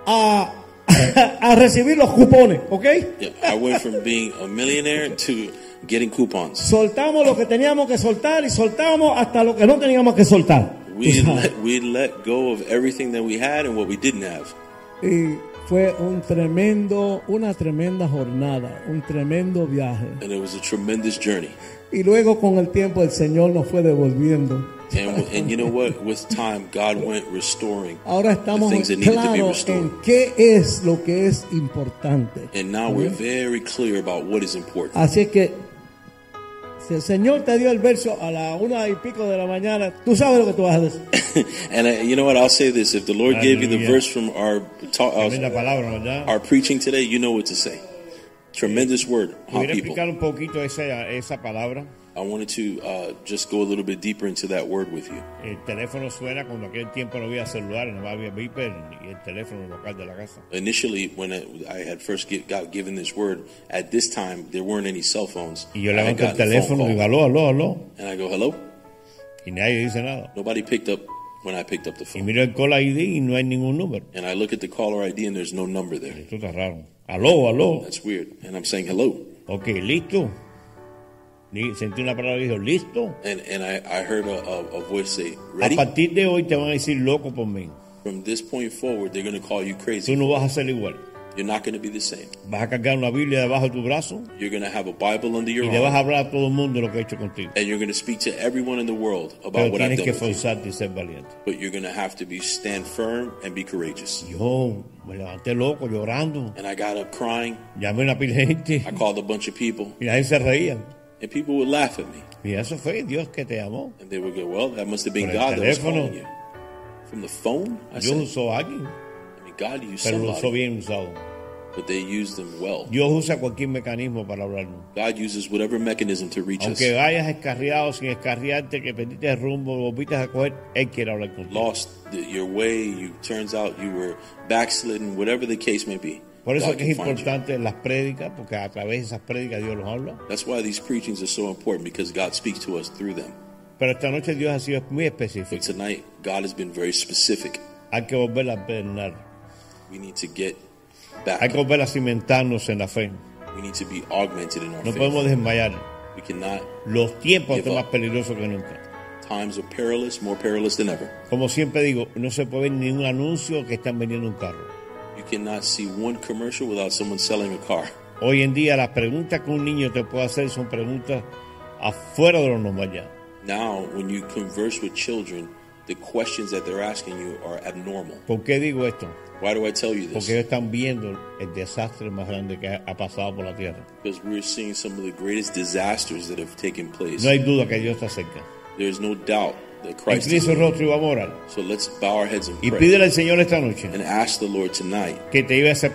a, *laughs* a recibir los cupones, ¿ok?
Yeah, I went from being a millionaire to getting coupons.
Soltamos lo que teníamos que soltar y soltamos hasta lo que no teníamos que soltar.
We *laughs* let, we let go of everything that we had and what we didn't have.
Y fue un tremendo, una tremenda jornada, un tremendo viaje.
And it was a tremendous journey.
Y luego con el tiempo el Señor nos fue devolviendo.
And, and you know what? With time, God went restoring
Ahora
the
estamos
things that needed to be restored.
en qué es lo que es importante.
And now we're very clear about what is important.
Así que si el Señor te dio el verso a la una y pico de la mañana, tú sabes lo que tú vas a decir. *coughs*
and I, you know what? I'll say this: if the Lord gave you the verse from our ta-
Tremenda
uh,
¿verdad?
our preaching today, you know what to say. Tremendous word,
¿Pudiera
people?
explicar un poquito esa, esa palabra?
I wanted to uh, just go a little bit deeper into that word with you.
El teléfono suena cuando aquel tiempo no había celulares, no había beeper y el teléfono local de la casa.
Initially, when it, I had first get, got given this word, at this time there weren't any cell phones.
Y yo levanto el
gotten a phone
teléfono y aló, aló, aló.
and I go, "Hello."
Y nadie dice nada.
Nobody picked up when I picked up the
Y
phone,
miro el call ID y no hay ningún número.
and I look at the caller ID, and there's no number there.
Esto está raro. Aló, aló.
That's weird. And I'm saying hello,
Ok, listo. Sentí una palabra y dijo, listo.
and and I, I heard a, a, a voice say,
partir de hoy te van a decir loco por mí.
From this point forward, they're going to call you
Tú
crazy.
no vas a ser igual.
You're not going to be the same.
Vas a cargar una Biblia debajo de tu brazo
You're going to have a Bible under your
y le vas a hablar a todo el mundo lo que he hecho contigo.
and you're going to speak to everyone in the world about
Pero
what I've
tienes
done
que
with you.
forzarte y ser valiente.
But you're going to have to be stand firm and be courageous.
Yo me levanté loco, llorando.
And I got up crying.
Llamé a una pila de gente
I called a bunch of people,
y la gente se reía.
And people would laugh at me.
Y eso fue Dios que te llamó.
And they would go, "Well, that must have been
Por
God that was calling you." From the phone, I
Dios
said,
usó a alguien,
I mean, God used
pero lo usó
somebody,
bien usado.
but they used them well.
Dios usa cualquier mecanismo para hablarnos.
God uses whatever mechanism to reach us.
Aunque vayas escarriado sin escarriarte, que perdiste rumbo, volviste a coger, Él quiere hablar contigo.
Lost the, your way, you turns out you were backslidden, whatever the case may be.
Por eso que es importante las prédicas, porque a través de esas prédicas Dios los habla.
That's why these preachings are so important because God speaks to us through them.
Pero esta noche Dios ha sido muy
But
específico.
tonight, God has been very specific.
Hay que volver a perdonar.
We need to get
Hay
back.
que volver a cimentarnos en la fe.
We need to be augmented in our
No podemos
faith.
desmayar.
We cannot.
Los tiempos están más peligrosos que nunca.
Times are perilous, more perilous than ever.
Como siempre digo, no se puede ver ni un anuncio que están vendiendo un carro.
You cannot see one commercial without someone selling a car.
Hoy en día las preguntas que un niño te puede hacer son preguntas afuera de lo normal ya.
Now, when you converse with children, the questions that they're asking you are abnormal.
¿Por qué digo esto?
Why do I tell you
Porque
this?
ellos están viendo el desastre más grande que ha ha pasado por la tierra.
Because we're seeing some of the greatest disasters that have taken place.
No hay duda que Dios está cerca.
There's no doubt that Christ is.
Inclina rostro y vamos a orar.
So let's bow our heads and
Y pídele al Señor esta noche
and ask the Lord tonight
que te lleve a ese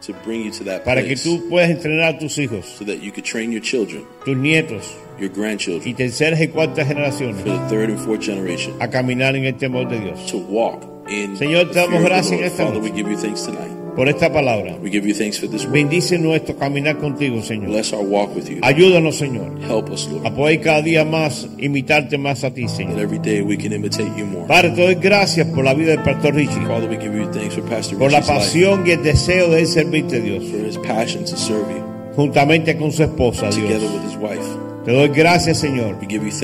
to bring you to that
para que
place
tú puedas entrenar a tus hijos,
so that you could train your children,
tus nietos
your
y
grandchildren,
terceras y cuartas generaciones
for the third and fourth generation
a caminar en el temor de Dios.
to walk in
Señor,
the
te damos
fear of the
gracias en esta
Father, we give you thanks tonight.
Por esta palabra,
We give you thanks for this word.
bendice nuestro caminar contigo, Señor.
Bless our walk with you.
Ayúdanos, Señor,
Help us, Lord.
a poder cada día más imitarte más a ti,
That
Señor.
every day we can imitate you more.
Padre, te doy gracias por la vida del pastor Richie,
Father, we give you thanks for Pastor
por la
Richie's life,
pasión y el deseo de él servirte, Dios,
for his passion to serve you,
juntamente con su esposa,
together
Dios.
with his wife.
Te doy gracias, Señor,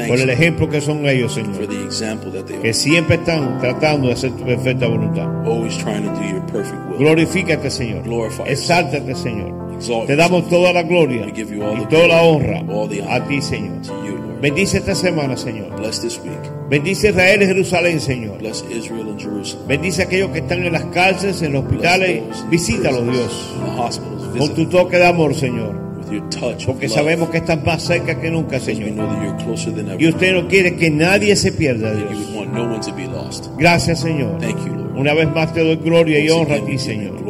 por el ejemplo que son ellos, Señor, que siempre están tratando de hacer tu perfecta voluntad. Glorifícate, Señor. Exáltate, Señor. Te damos toda la gloria y toda la honra a ti, Señor. Bendice esta semana, Señor. Bendice Israel y Jerusalén, Señor. Bendice a aquellos que están en las cárceles, en los hospitales. Visítalos, Dios. Con tu toque de amor, Señor. Porque sabemos que estás más cerca que nunca, Señor. Y usted no quiere que nadie se pierda, Dios. Gracias, Señor.
Thank you, Lord.
Una vez más te doy gloria y honra a ti, Señor.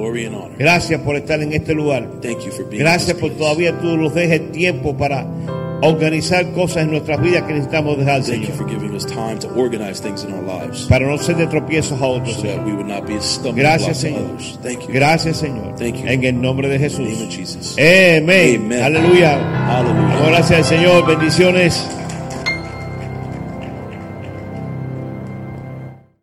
Gracias por estar en este lugar. Gracias por todavía tú nos dejes tiempo para organizar cosas en nuestras vidas que necesitamos dejar,
you
Señor. Para no ser de tropiezos a otros,
so
Gracias, Señor. Gracias, Señor. En el nombre de Jesús. Amén. Aleluya. Damos Gracias al Señor. Bendiciones.